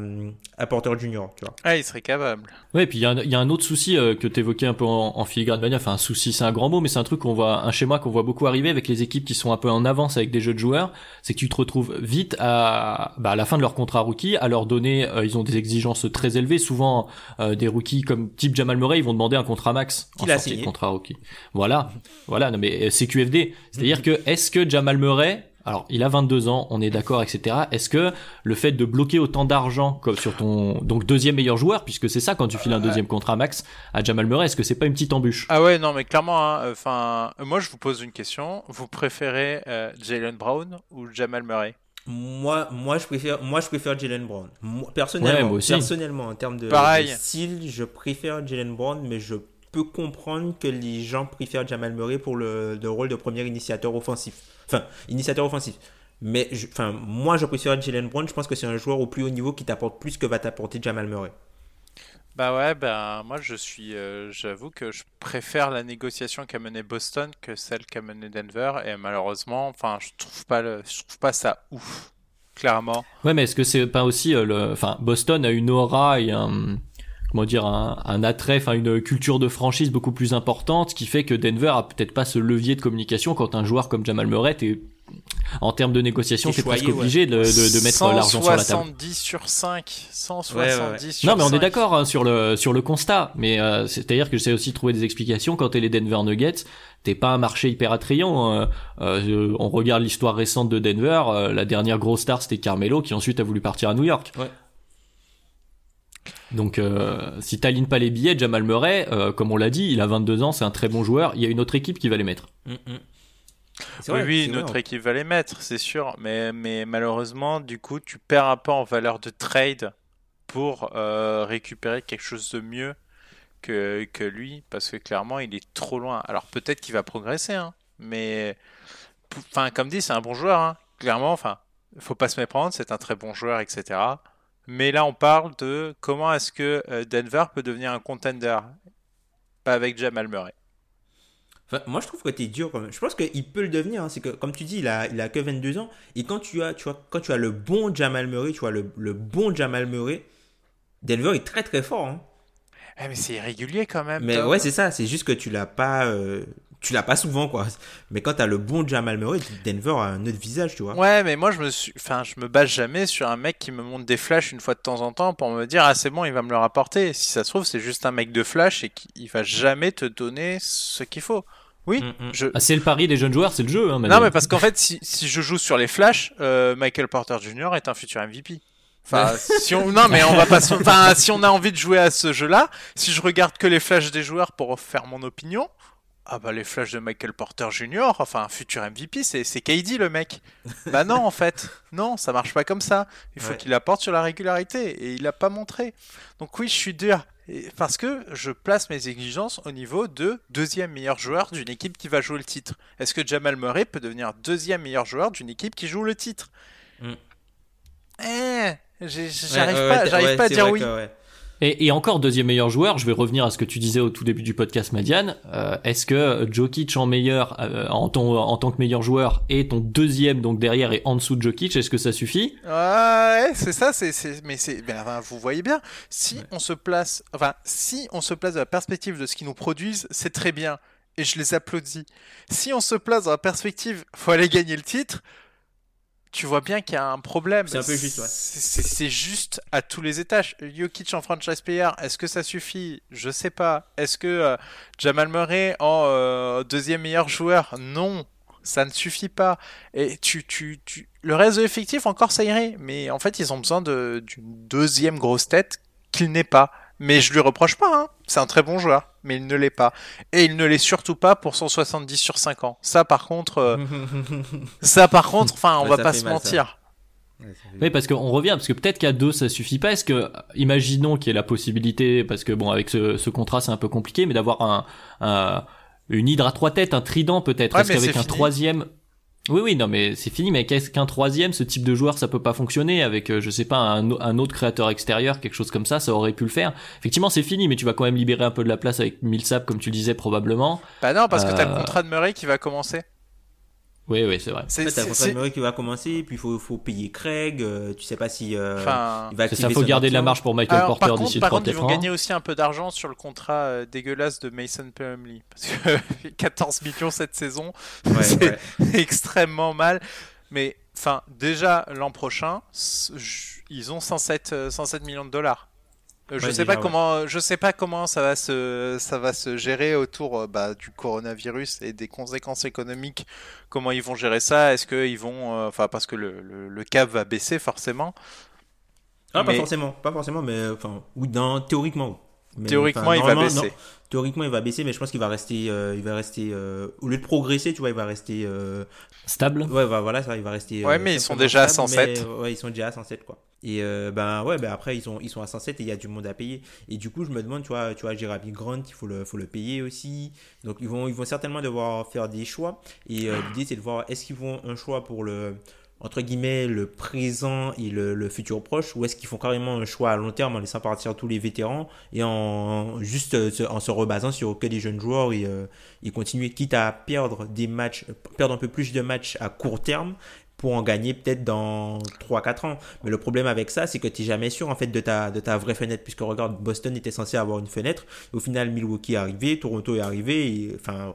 à Porter Junior, tu vois? Ah, il serait capable. Ouais, et puis il y, y, a un autre souci que tu évoquais un peu en, en filigrane mania. Enfin, un souci, c'est un grand mot, mais c'est un truc qu'on voit, un schéma qu'on voit beaucoup arriver avec les équipes qui sont un peu en avance avec des jeux de joueurs, c'est que tu te retrouves vite à, bah, à la fin de leur contrat rookie à leur donner, euh, ils ont des exigences très élevées. Souvent, euh, des rookies comme type Jamal Murray, ils vont demander un contrat max en sortie de contrat rookie. Voilà, voilà. Non mais c'est QFD. C'est-à-dire que est-ce que Jamal Murray alors, il a 22 ans, on est d'accord, etc. Est-ce que le fait de bloquer autant d'argent comme sur ton donc deuxième meilleur joueur, puisque c'est ça quand tu files un deuxième contrat max à Jamal Murray, est-ce que c'est pas une petite embûche? Ah ouais, non, mais clairement, hein, enfin, moi je vous pose une question. Vous préférez euh, Jalen Brown ou Jamal Murray? Moi, moi, je préfère, moi, je préfère Jalen Brown. Moi, personnellement, Ouais, moi aussi. personnellement, en termes de, Pareil. de style, je préfère Jalen Brown, mais je peux comprendre que les gens préfèrent Jamal Murray pour le, le rôle de premier initiateur offensif. Enfin, initiateur offensif. Mais je- enfin, moi, je préfère Jalen Brown. Je pense que c'est un joueur au plus haut niveau qui t'apporte plus que va t'apporter Jamal Murray. Bah ouais, ben moi je suis, euh, j'avoue que je préfère la négociation qu'a menée Boston que celle qu'a menée Denver et malheureusement, enfin je trouve pas le, je trouve pas ça ouf, clairement. Ouais, mais est-ce que c'est pas aussi euh, le, enfin, Boston a une aura et un, comment dire, un, un attrait, enfin, une culture de franchise beaucoup plus importante, ce qui fait que Denver a peut-être pas ce levier de communication quand un joueur comme Jamal Murray, t'es, en termes de négociation, t'es presque ouais. obligé de, de, de mettre l'argent sur la table. 170 sur 5, 170 Ouais, ouais, ouais. sur Non, mais on est 5. d'accord hein, sur le sur le constat, mais euh, c'est-à-dire que j'essaie aussi de trouver des explications quand t'es les Denver Nuggets. T'es pas un marché hyper attrayant. euh, euh, on regarde l'histoire récente de Denver. euh, la dernière grosse star c'était Carmelo qui ensuite a voulu partir à New York. Donc euh, si t'alignes pas les billets, Jamal Murray, euh, comme on l'a dit, il a 22 ans, c'est un très bon joueur. Il y a une autre équipe qui va les mettre. Mm, mm. Oui, oui, une vrai. autre équipe va les mettre, c'est sûr. Mais, mais malheureusement, du coup, tu perds un peu en valeur de trade pour euh, récupérer quelque chose de mieux que, que lui, parce que clairement, il est trop loin. Alors peut-être qu'il va progresser, hein, mais enfin, comme dit, c'est un bon joueur. hein. Clairement, enfin, faut pas se méprendre, c'est un très bon joueur, etc. Mais là, on parle de comment est-ce que euh, Denver peut devenir un contender, pas avec Jamal Murray. Enfin, moi, je trouve que t'es dur quand même. Je pense qu'il peut le devenir. hein. C'est que, comme tu dis, il a, il a que 22 ans. Et quand tu as, tu vois, quand tu as le bon Jamal Murray, tu vois, le, le bon Jamal Murray, Denver est très très fort. hein. Eh, mais c'est irrégulier quand même. Mais Tom. ouais, c'est ça. C'est juste que tu l'as pas, euh, tu l'as pas souvent, quoi. Mais quand t'as le bon Jamal Murray, Denver a un autre visage, tu vois. Ouais, mais moi je me suis, enfin, je me base jamais sur un mec qui me montre des flashs une fois de temps en temps pour me dire ah c'est bon, il va me le rapporter. Si ça se trouve, c'est juste un mec de flash et qu'il va jamais te donner ce qu'il faut. Oui, Mm, mm. je. Ah, c'est le pari des jeunes joueurs, c'est le jeu. Hein, Non, mais parce qu'en fait, si, si je joue sur les flashs, euh, Michael Porter Jr. est un futur MVP. Enfin, si on, non, mais on va pas, se- enfin, si on a envie de jouer à ce jeu-là, si je regarde que les flashs des joueurs pour faire mon opinion, ah bah les flashs de Michael Porter Jr. Enfin, un futur MVP, c'est c'est KD le mec. Bah non, en fait, non, ça marche pas comme ça. Il faut Ouais. qu'il apporte sur la régularité et il l'a pas montré. Donc oui, je suis dur. Parce que je place mes exigences au niveau de deuxième meilleur joueur d'une équipe qui va jouer le titre. Est-ce que Jamal Murray peut devenir deuxième meilleur joueur d'une équipe qui joue le titre? Mm. Eh, j'arrive Ouais, ouais, pas, à dire oui. que. Et, et encore deuxième meilleur joueur, je vais revenir à ce que tu disais au tout début du podcast, Madiane. Euh, Est-ce que Jokic en meilleur, euh, en, ton, en tant que meilleur joueur, et ton deuxième donc derrière et en dessous de Jokic, est-ce que ça suffit? Ouais, c'est ça, c'est, mais c'est, ben, vous voyez bien, si on se place, enfin, si on se place dans la perspective de ce qu'ils nous produisent, c'est très bien, et je les applaudis. Si on se place dans la perspective, faut aller gagner le titre, tu vois bien qu'il y a un problème. C'est un peu juste, ouais. C'est, c'est- c'est juste à tous les étages. Jokic en franchise player, est-ce que ça suffit? Je sais pas. Est-ce que euh, Jamal Murray en euh, deuxième meilleur joueur? Non. Ça ne suffit pas. Et tu, tu, tu... le reste de l'effectif, encore ça irait. Mais en fait, ils ont besoin de- d'une deuxième grosse tête qu'il n'est pas. Mais je lui reproche pas. Hein. C'est un très bon joueur. Mais il ne l'est pas. Et il ne l'est surtout pas pour 170 sur 5 ans. Ça, par contre, euh, ça, par contre, enfin, on Ouais, va pas se mal, mentir. Oui, parce qu'on revient, parce que peut-être qu'à deux ça suffit pas. Est-ce que, imaginons qu'il y ait la possibilité, parce que bon, avec ce, ce contrat c'est un peu compliqué, mais d'avoir un, un, une hydre à trois têtes, un trident peut-être. Ouais, Est-ce qu'avec un fini. troisième, oui, oui, non, mais c'est fini. Mais qu'est-ce qu'un troisième, ce type de joueur, ça peut pas fonctionner avec, euh, je sais pas, un, un autre créateur extérieur, quelque chose comme ça, ça aurait pu le faire. Effectivement, c'est fini, mais tu vas quand même libérer un peu de la place avec Millsap, comme tu le disais probablement. Bah non, parce que t'as le Euh, contrat de Murray qui va commencer. Oui, oui, c'est vrai. C'est contrat de qui va commencer, puis il faut, faut payer Craig, euh, tu sais pas si euh, Enfin, il va C'est ça, faut garder de la marge pour Michael Alors, Porter par d'ici contre, le par 3 contre, ils vont gagner aussi un peu d'argent sur le contrat euh, dégueulasse de Mason Plumlee. Parce que 14 millions cette saison, Ouais, c'est ouais. extrêmement mal. Mais enfin, déjà l'an prochain, ils ont 107, euh, 107 millions de dollars. Euh, Je Ouais, sais déjà, pas ouais. comment, je sais pas comment ça va se, ça va se gérer autour euh, bah, du coronavirus et des conséquences économiques. Comment ils vont gérer ça? Est-ce qu'ils vont, euh, enfin, parce que le, le, le cap va baisser forcément. Ah, pas forcément, pas forcément, mais enfin, oui, dans, théoriquement. Mais, Théoriquement, il va baisser. non, théoriquement, il va baisser, mais je pense qu'il va rester, euh, il va rester, euh, au lieu de progresser, tu vois, il va rester, euh, Stable. ouais, bah, voilà, ça, il va rester. Ouais, euh, mais ils sont déjà à stable, 107. mais, ouais, ils sont déjà à 107, quoi. Et euh, ben ouais, ben après ils sont ils sont à 107 et il y a du monde à payer. Et du coup, je me demande, tu vois, tu vois, Jeremy Grant, il faut le faut le payer aussi. Donc ils vont ils vont certainement devoir faire des choix. Et euh, l'idée c'est de voir est-ce qu'ils font un choix pour le entre guillemets le présent et le, le futur proche ou est-ce qu'ils font carrément un choix à long terme en laissant partir tous les vétérans et en juste euh, en se rebasant sur que des jeunes joueurs et, euh, et continuer quitte à perdre des matchs perdre un peu plus de matchs à court terme pour en gagner peut-être dans 3-4 ans. Mais le problème avec ça, c'est que tu n'es jamais sûr en fait de ta, de ta vraie fenêtre, puisque regarde, Boston était censé avoir une fenêtre, au final Milwaukee est arrivé, Toronto est arrivé, et, enfin,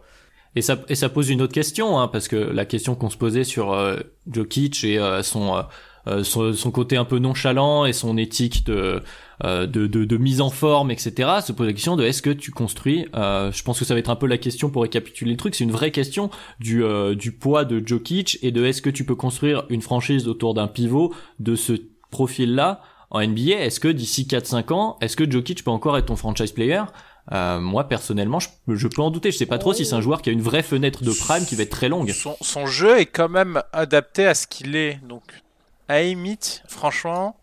Et ça, et ça pose une autre question, hein, parce que la question qu'on se posait sur euh, Jokic et euh, son, euh, son, son côté un peu nonchalant et son éthique de, de, de, de mise en forme, etc., se pose la question de est-ce que tu construis, euh, je pense que ça va être un peu la question pour récapituler le truc, c'est une vraie question du, euh, du poids de Jokic et de est-ce que tu peux construire une franchise autour d'un pivot de ce profil-là en NBA, est-ce que d'ici 4-5 ans, est-ce que Jokic peut encore être ton franchise player? Euh, moi personnellement, je, je peux en douter. Je sais pas trop si c'est un joueur qui a une vraie fenêtre de prime qui va être très longue. Son, son jeu est quand même adapté à ce qu'il est. Donc, à franchement,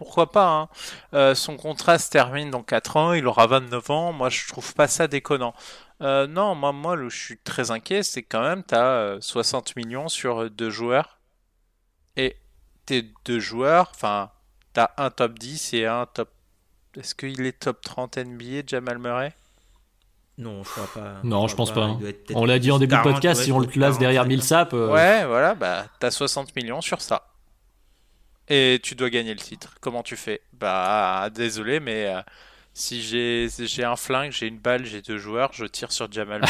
pourquoi pas. hein. Euh, son contrat se termine dans 4 ans, il aura 29 ans. Moi, je trouve pas ça déconnant. Euh, non, moi, moi, je suis très inquiet, c'est quand même, tu as 60 millions sur deux joueurs. Et tes deux joueurs, enfin, tu as un top 10 et un top. Est-ce qu'il est top 30 NBA, Jamal Murray? Non, je crois pas. Non, je crois pense pas. peut-être On l'a dit en début de 40, podcast, si on le classe 40, derrière 50. Millsap, euh, Ouais, voilà, bah t'as 60 millions sur ça. Et tu dois gagner le titre. Comment tu fais? Bah désolé, mais euh, si j'ai j'ai un flingue, j'ai une balle, j'ai deux joueurs, je tire sur Jamal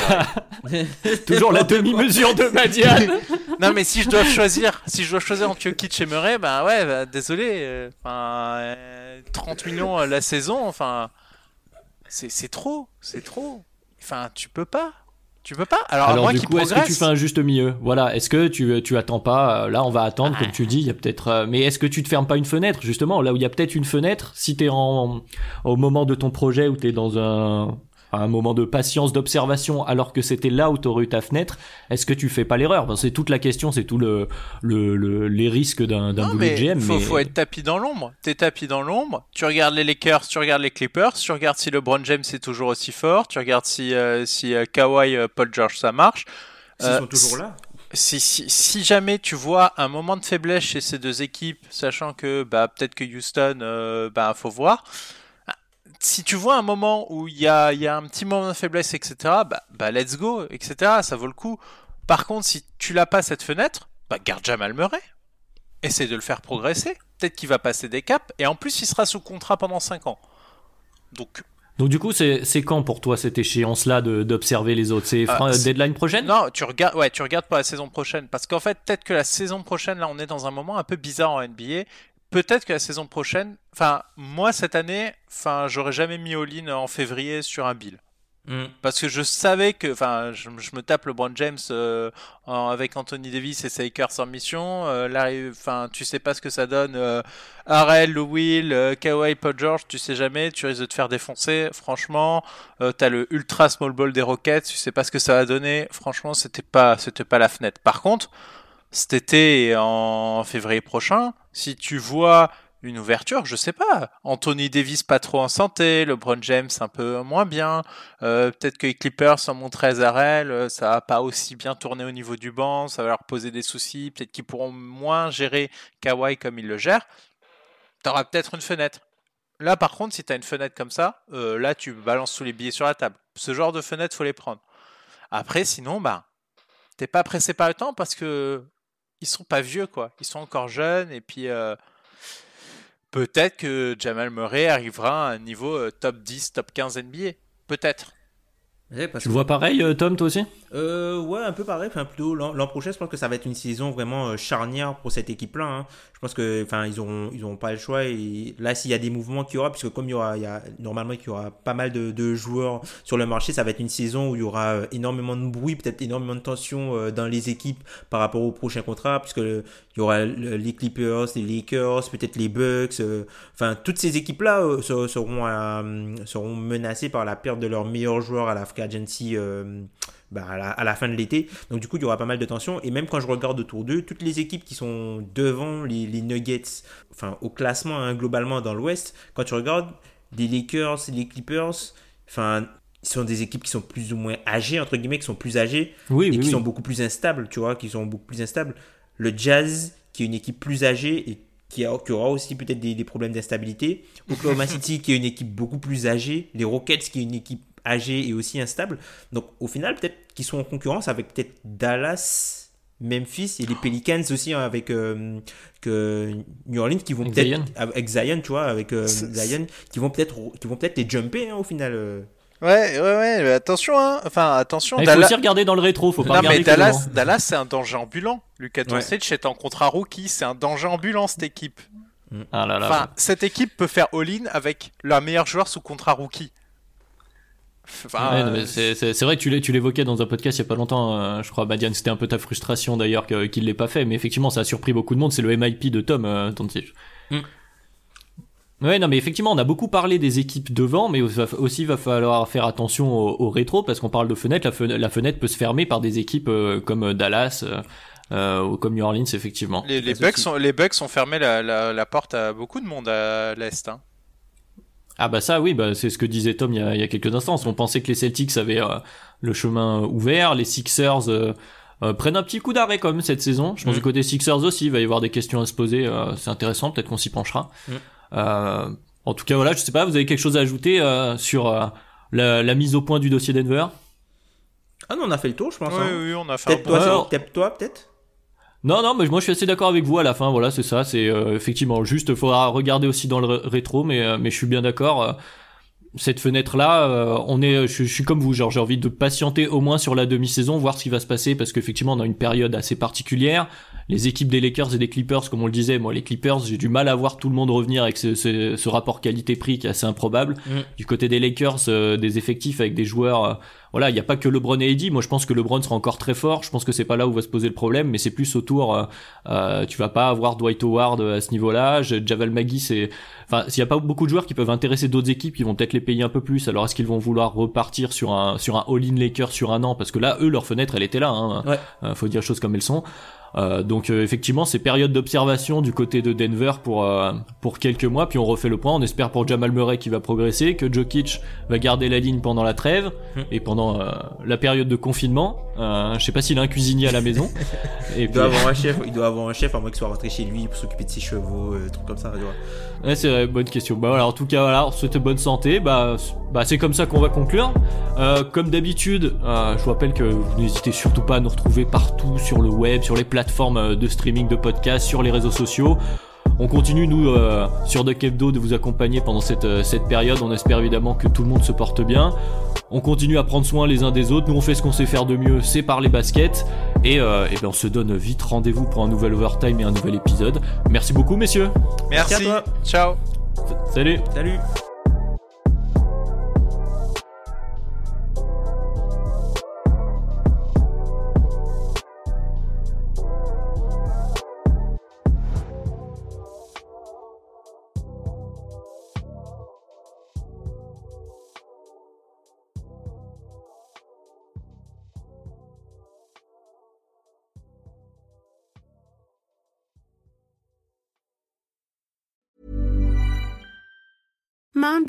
toujours la demi-mesure de Madiane. non mais si je dois choisir, si je dois choisir entre Jokic et Murray, bah ouais, bah, désolé. euh, Enfin, euh, 30 millions euh, la saison, enfin, c'est c'est trop, c'est trop. Enfin, tu peux pas. Tu peux pas? Alors, à Alors moins du coup, est-ce que tu fais un juste milieu? Voilà, est-ce que tu tu attends pas euh, Là, on va attendre, comme tu dis. Il y a peut-être, euh, mais est-ce que tu te fermes pas une fenêtre justement Là où il y a peut-être une fenêtre, si t'es en au moment de ton projet où t'es dans un un moment de patience, d'observation, alors que c'était là où t'aurais eu ta fenêtre, est-ce que tu fais pas l'erreur? Ben, C'est toute la question, c'est tout le, le, le- les risques d'un d'un Non, boulot de mais GM. faut, mais... faut être tapis dans l'ombre. T'es tapis dans l'ombre. Tu regardes les Lakers, tu regardes les Clippers, tu regardes si LeBron James est toujours aussi fort, tu regardes si euh, si euh, Kawhi, euh, Paul George ça marche. S'ils sont toujours là. Si, si, si jamais tu vois un moment de faiblesse chez ces deux équipes, sachant que bah peut-être que Houston, euh, bah faut voir. Si tu vois un moment où il y a, il y a un petit moment de faiblesse, etc., bah, bah let's go, etc., ça vaut le coup. Par contre, si tu l'as pas cette fenêtre, bah garde Jamal Murray. Essaye de le faire progresser. Peut-être qu'il va passer des caps, et en plus il sera sous contrat pendant 5 ans. Donc Donc du coup, c'est quand pour toi cette échéance-là de- d'observer les autres? C'est Ah, c'est- deadline prochaine? Non, tu regardes, ouais, tu regardes pour la saison prochaine, parce qu'en fait, peut-être que la saison prochaine, là, on est dans un moment un peu bizarre en NBA. Peut-être que la saison prochaine, enfin, moi cette année, enfin, j'aurais jamais mis all-in en février sur un bill. Hmm. Parce que je savais que, enfin, je, je me tape LeBron James euh, en- avec Anthony Davis et ses Lakers en mission. Euh, là, enfin, tu sais pas ce que ça donne. Euh, Harrell, Will, euh, Kawhi, Paul George, tu sais jamais. Tu risques de te faire défoncer. Franchement, t'as le ultra small ball des Rockets. Tu sais pas ce que ça va donner. Franchement, c'était pas, c'était pas la fenêtre. Par contre, cet été et en février prochain, si tu vois une ouverture, je sais pas. Anthony Davis pas trop en santé, LeBron James un peu moins bien. Euh, peut-être que les Clippers sont montré à Zarel, euh, ça va pas aussi bien tourner au niveau du banc, ça va leur poser des soucis. Peut-être qu'ils pourront moins gérer Kawhi comme ils le gèrent. T'auras peut-être une fenêtre. Là, par contre, si tu as une fenêtre comme ça, euh, là, tu balances tous les billets sur la table. Ce genre de fenêtre, faut les prendre. Après, sinon, bah, t'es pas pressé par le temps parce que ils sont pas vieux, quoi. Ils sont encore jeunes et puis peut-être que Jamal Murray arrivera à un niveau euh, top 10, top 15 NBA. Peut-être. Tu le vois pareil, euh, Tom, toi aussi? Euh, Ouais, un peu pareil. Enfin, plutôt l'an prochain, je pense que ça va être une saison vraiment charnière pour cette équipe-là. Hein. Je pense que, enfin, ils auront, ils auront pas le choix. Et là, s'il y a des mouvements qu'il y aura, puisque comme il y aura, il y a normalement qu'il y aura pas mal de, joueurs sur le marché, ça va être une saison où il y aura euh, énormément de bruit, peut-être énormément de tension euh, dans les équipes par rapport au prochain contrat, puisque il y aura les Clippers, les Lakers, peut-être les Bucks. Euh, enfin, toutes ces équipes-là seront, seront menacées par la perte de leurs meilleurs joueurs à la agency bah, à, la, fin de l'été. Donc du coup, il y aura pas mal de tensions. Et même quand je regarde autour d'eux, toutes les équipes qui sont devant les, Nuggets, enfin au classement hein, globalement dans l'Ouest, quand tu regardes les Lakers, les Clippers, enfin ce sont des équipes qui sont plus ou moins âgées, entre guillemets, qui sont plus âgées et qui sont beaucoup plus instables, tu vois, qui sont beaucoup plus instables. Le Jazz, qui est une équipe plus âgée et qui, aura aussi peut-être des, des problèmes d'instabilité. Oklahoma City, qui est une équipe beaucoup plus âgée. Les Rockets, qui est une équipe âgé et aussi instable. Donc au final, peut-être qu'ils sont en concurrence avec peut-être Dallas, Memphis et les Pelicans aussi hein, avec euh, que New Orleans qui vont peut-être avec Zion, tu vois, avec euh, Zion qui vont peut-être qui vont peut-être les jumper hein, au final. Euh. Ouais, ouais, ouais, mais attention, hein. Enfin, attention. Il faut aussi regarder dans le rétro, faut pas non, mais Dallas, Dallas, c'est un danger ambulant. Lucas Doncic est en contrat rookie, c'est un danger ambulant cette équipe. Ah là là. Enfin, cette équipe peut faire all-in avec leur meilleur joueur sous contrat rookie. Euh, c'est vrai que tu l'évoquais dans un podcast il y a pas longtemps, euh, je crois, Badian, c'était un peu ta frustration d'ailleurs qu'il ne l'ait pas fait, mais effectivement ça a surpris beaucoup de monde, c'est le MIP de Tom euh, mm. Ouais, non, mais effectivement, on a beaucoup parlé des équipes devant, mais aussi va falloir faire attention au, rétro parce qu'on parle de fenêtre. La, fenêtre, peut se fermer par des équipes comme Dallas ou comme New Orleans, effectivement. Les, les Bucks, sont, les Bucks ont fermé la, la, porte à beaucoup de monde à l'est. Hein. Ah bah ça oui, bah c'est ce que disait Tom il y a, il y a quelques instants. On pensait que les Celtics avaient euh, le chemin ouvert, les Sixers euh, euh, prennent un petit coup d'arrêt quand même cette saison. Je pense mm. du côté Sixers aussi, il va y avoir des questions à se poser. c'est intéressant, peut-être qu'on s'y penchera. Mm. en tout cas voilà, je sais pas, vous avez quelque chose à ajouter sur la, la, mise au point du dossier Denver? Ah non, on a fait le tour, je pense. Oui, hein. oui, on a fait. Peut-être toi, toi peut-être? Non, non, mais moi je suis assez d'accord avec vous à la fin. Voilà, c'est ça. C'est euh, effectivement juste, faudra regarder aussi dans le rétro, mais euh, mais je suis bien d'accord. Euh, cette fenêtre là, on est, je, suis comme vous, genre j'ai envie de patienter au moins sur la demi-saison, voir ce qui va se passer, parce qu'effectivement on a une période assez particulière. Les équipes des Lakers et des Clippers, comme on le disait, moi les Clippers, j'ai du mal à voir tout le monde revenir avec ce, ce, rapport qualité-prix qui est assez improbable. Mm. Du côté des Lakers, des effectifs avec des joueurs voilà, il n'y a pas que LeBron et Eddie. Moi, je pense que LeBron sera encore très fort. Je pense que c'est pas là où va se poser le problème, mais c'est plus autour. Euh, euh, tu vas pas avoir Dwight Howard à ce niveau-là. Javal Magui, c'est, enfin, s'il y a pas beaucoup de joueurs qui peuvent intéresser d'autres équipes, ils vont peut-être les payer un peu plus. Alors, est-ce qu'ils vont vouloir repartir sur un sur un all-in Lakers sur un an? Parce que là, eux, leur fenêtre, elle était là. Hein. Euh, faut dire les choses comme elles sont. Euh, donc euh, effectivement, c'est période d'observation du côté de Denver pour euh, pour quelques mois, puis on refait le point. On espère pour Jamal Murray qui va progresser, que Jokic va garder la ligne pendant la trêve hmm. et pendant la période de confinement. je sais pas s'il a un cuisinier à la maison. et il doit avoir un chef. Il doit avoir un chef à moins qu'il soit rentré chez lui pour s'occuper de ses chevaux, trucs comme ça. Ouais, c'est vrai, bonne question. Bah voilà, en tout cas, voilà, on souhaite bonne santé. Bah, bah c'est comme ça qu'on va conclure. comme d'habitude, je vous rappelle que vous n'hésitez surtout pas à nous retrouver partout sur le web, sur les plateformes plateformes de streaming de podcasts, sur les réseaux sociaux. On continue, nous, euh, sur Duck Hebdo, de vous accompagner pendant cette, euh, cette période. On espère évidemment que tout le monde se porte bien. On continue à prendre soin les uns des autres. Nous, on fait ce qu'on sait faire de mieux, c'est par les baskets. Et, euh, et ben, on se donne vite rendez-vous pour un nouvel overtime et un nouvel épisode. Merci beaucoup, messieurs. Merci. Merci à toi. Ciao. Salut. Salut.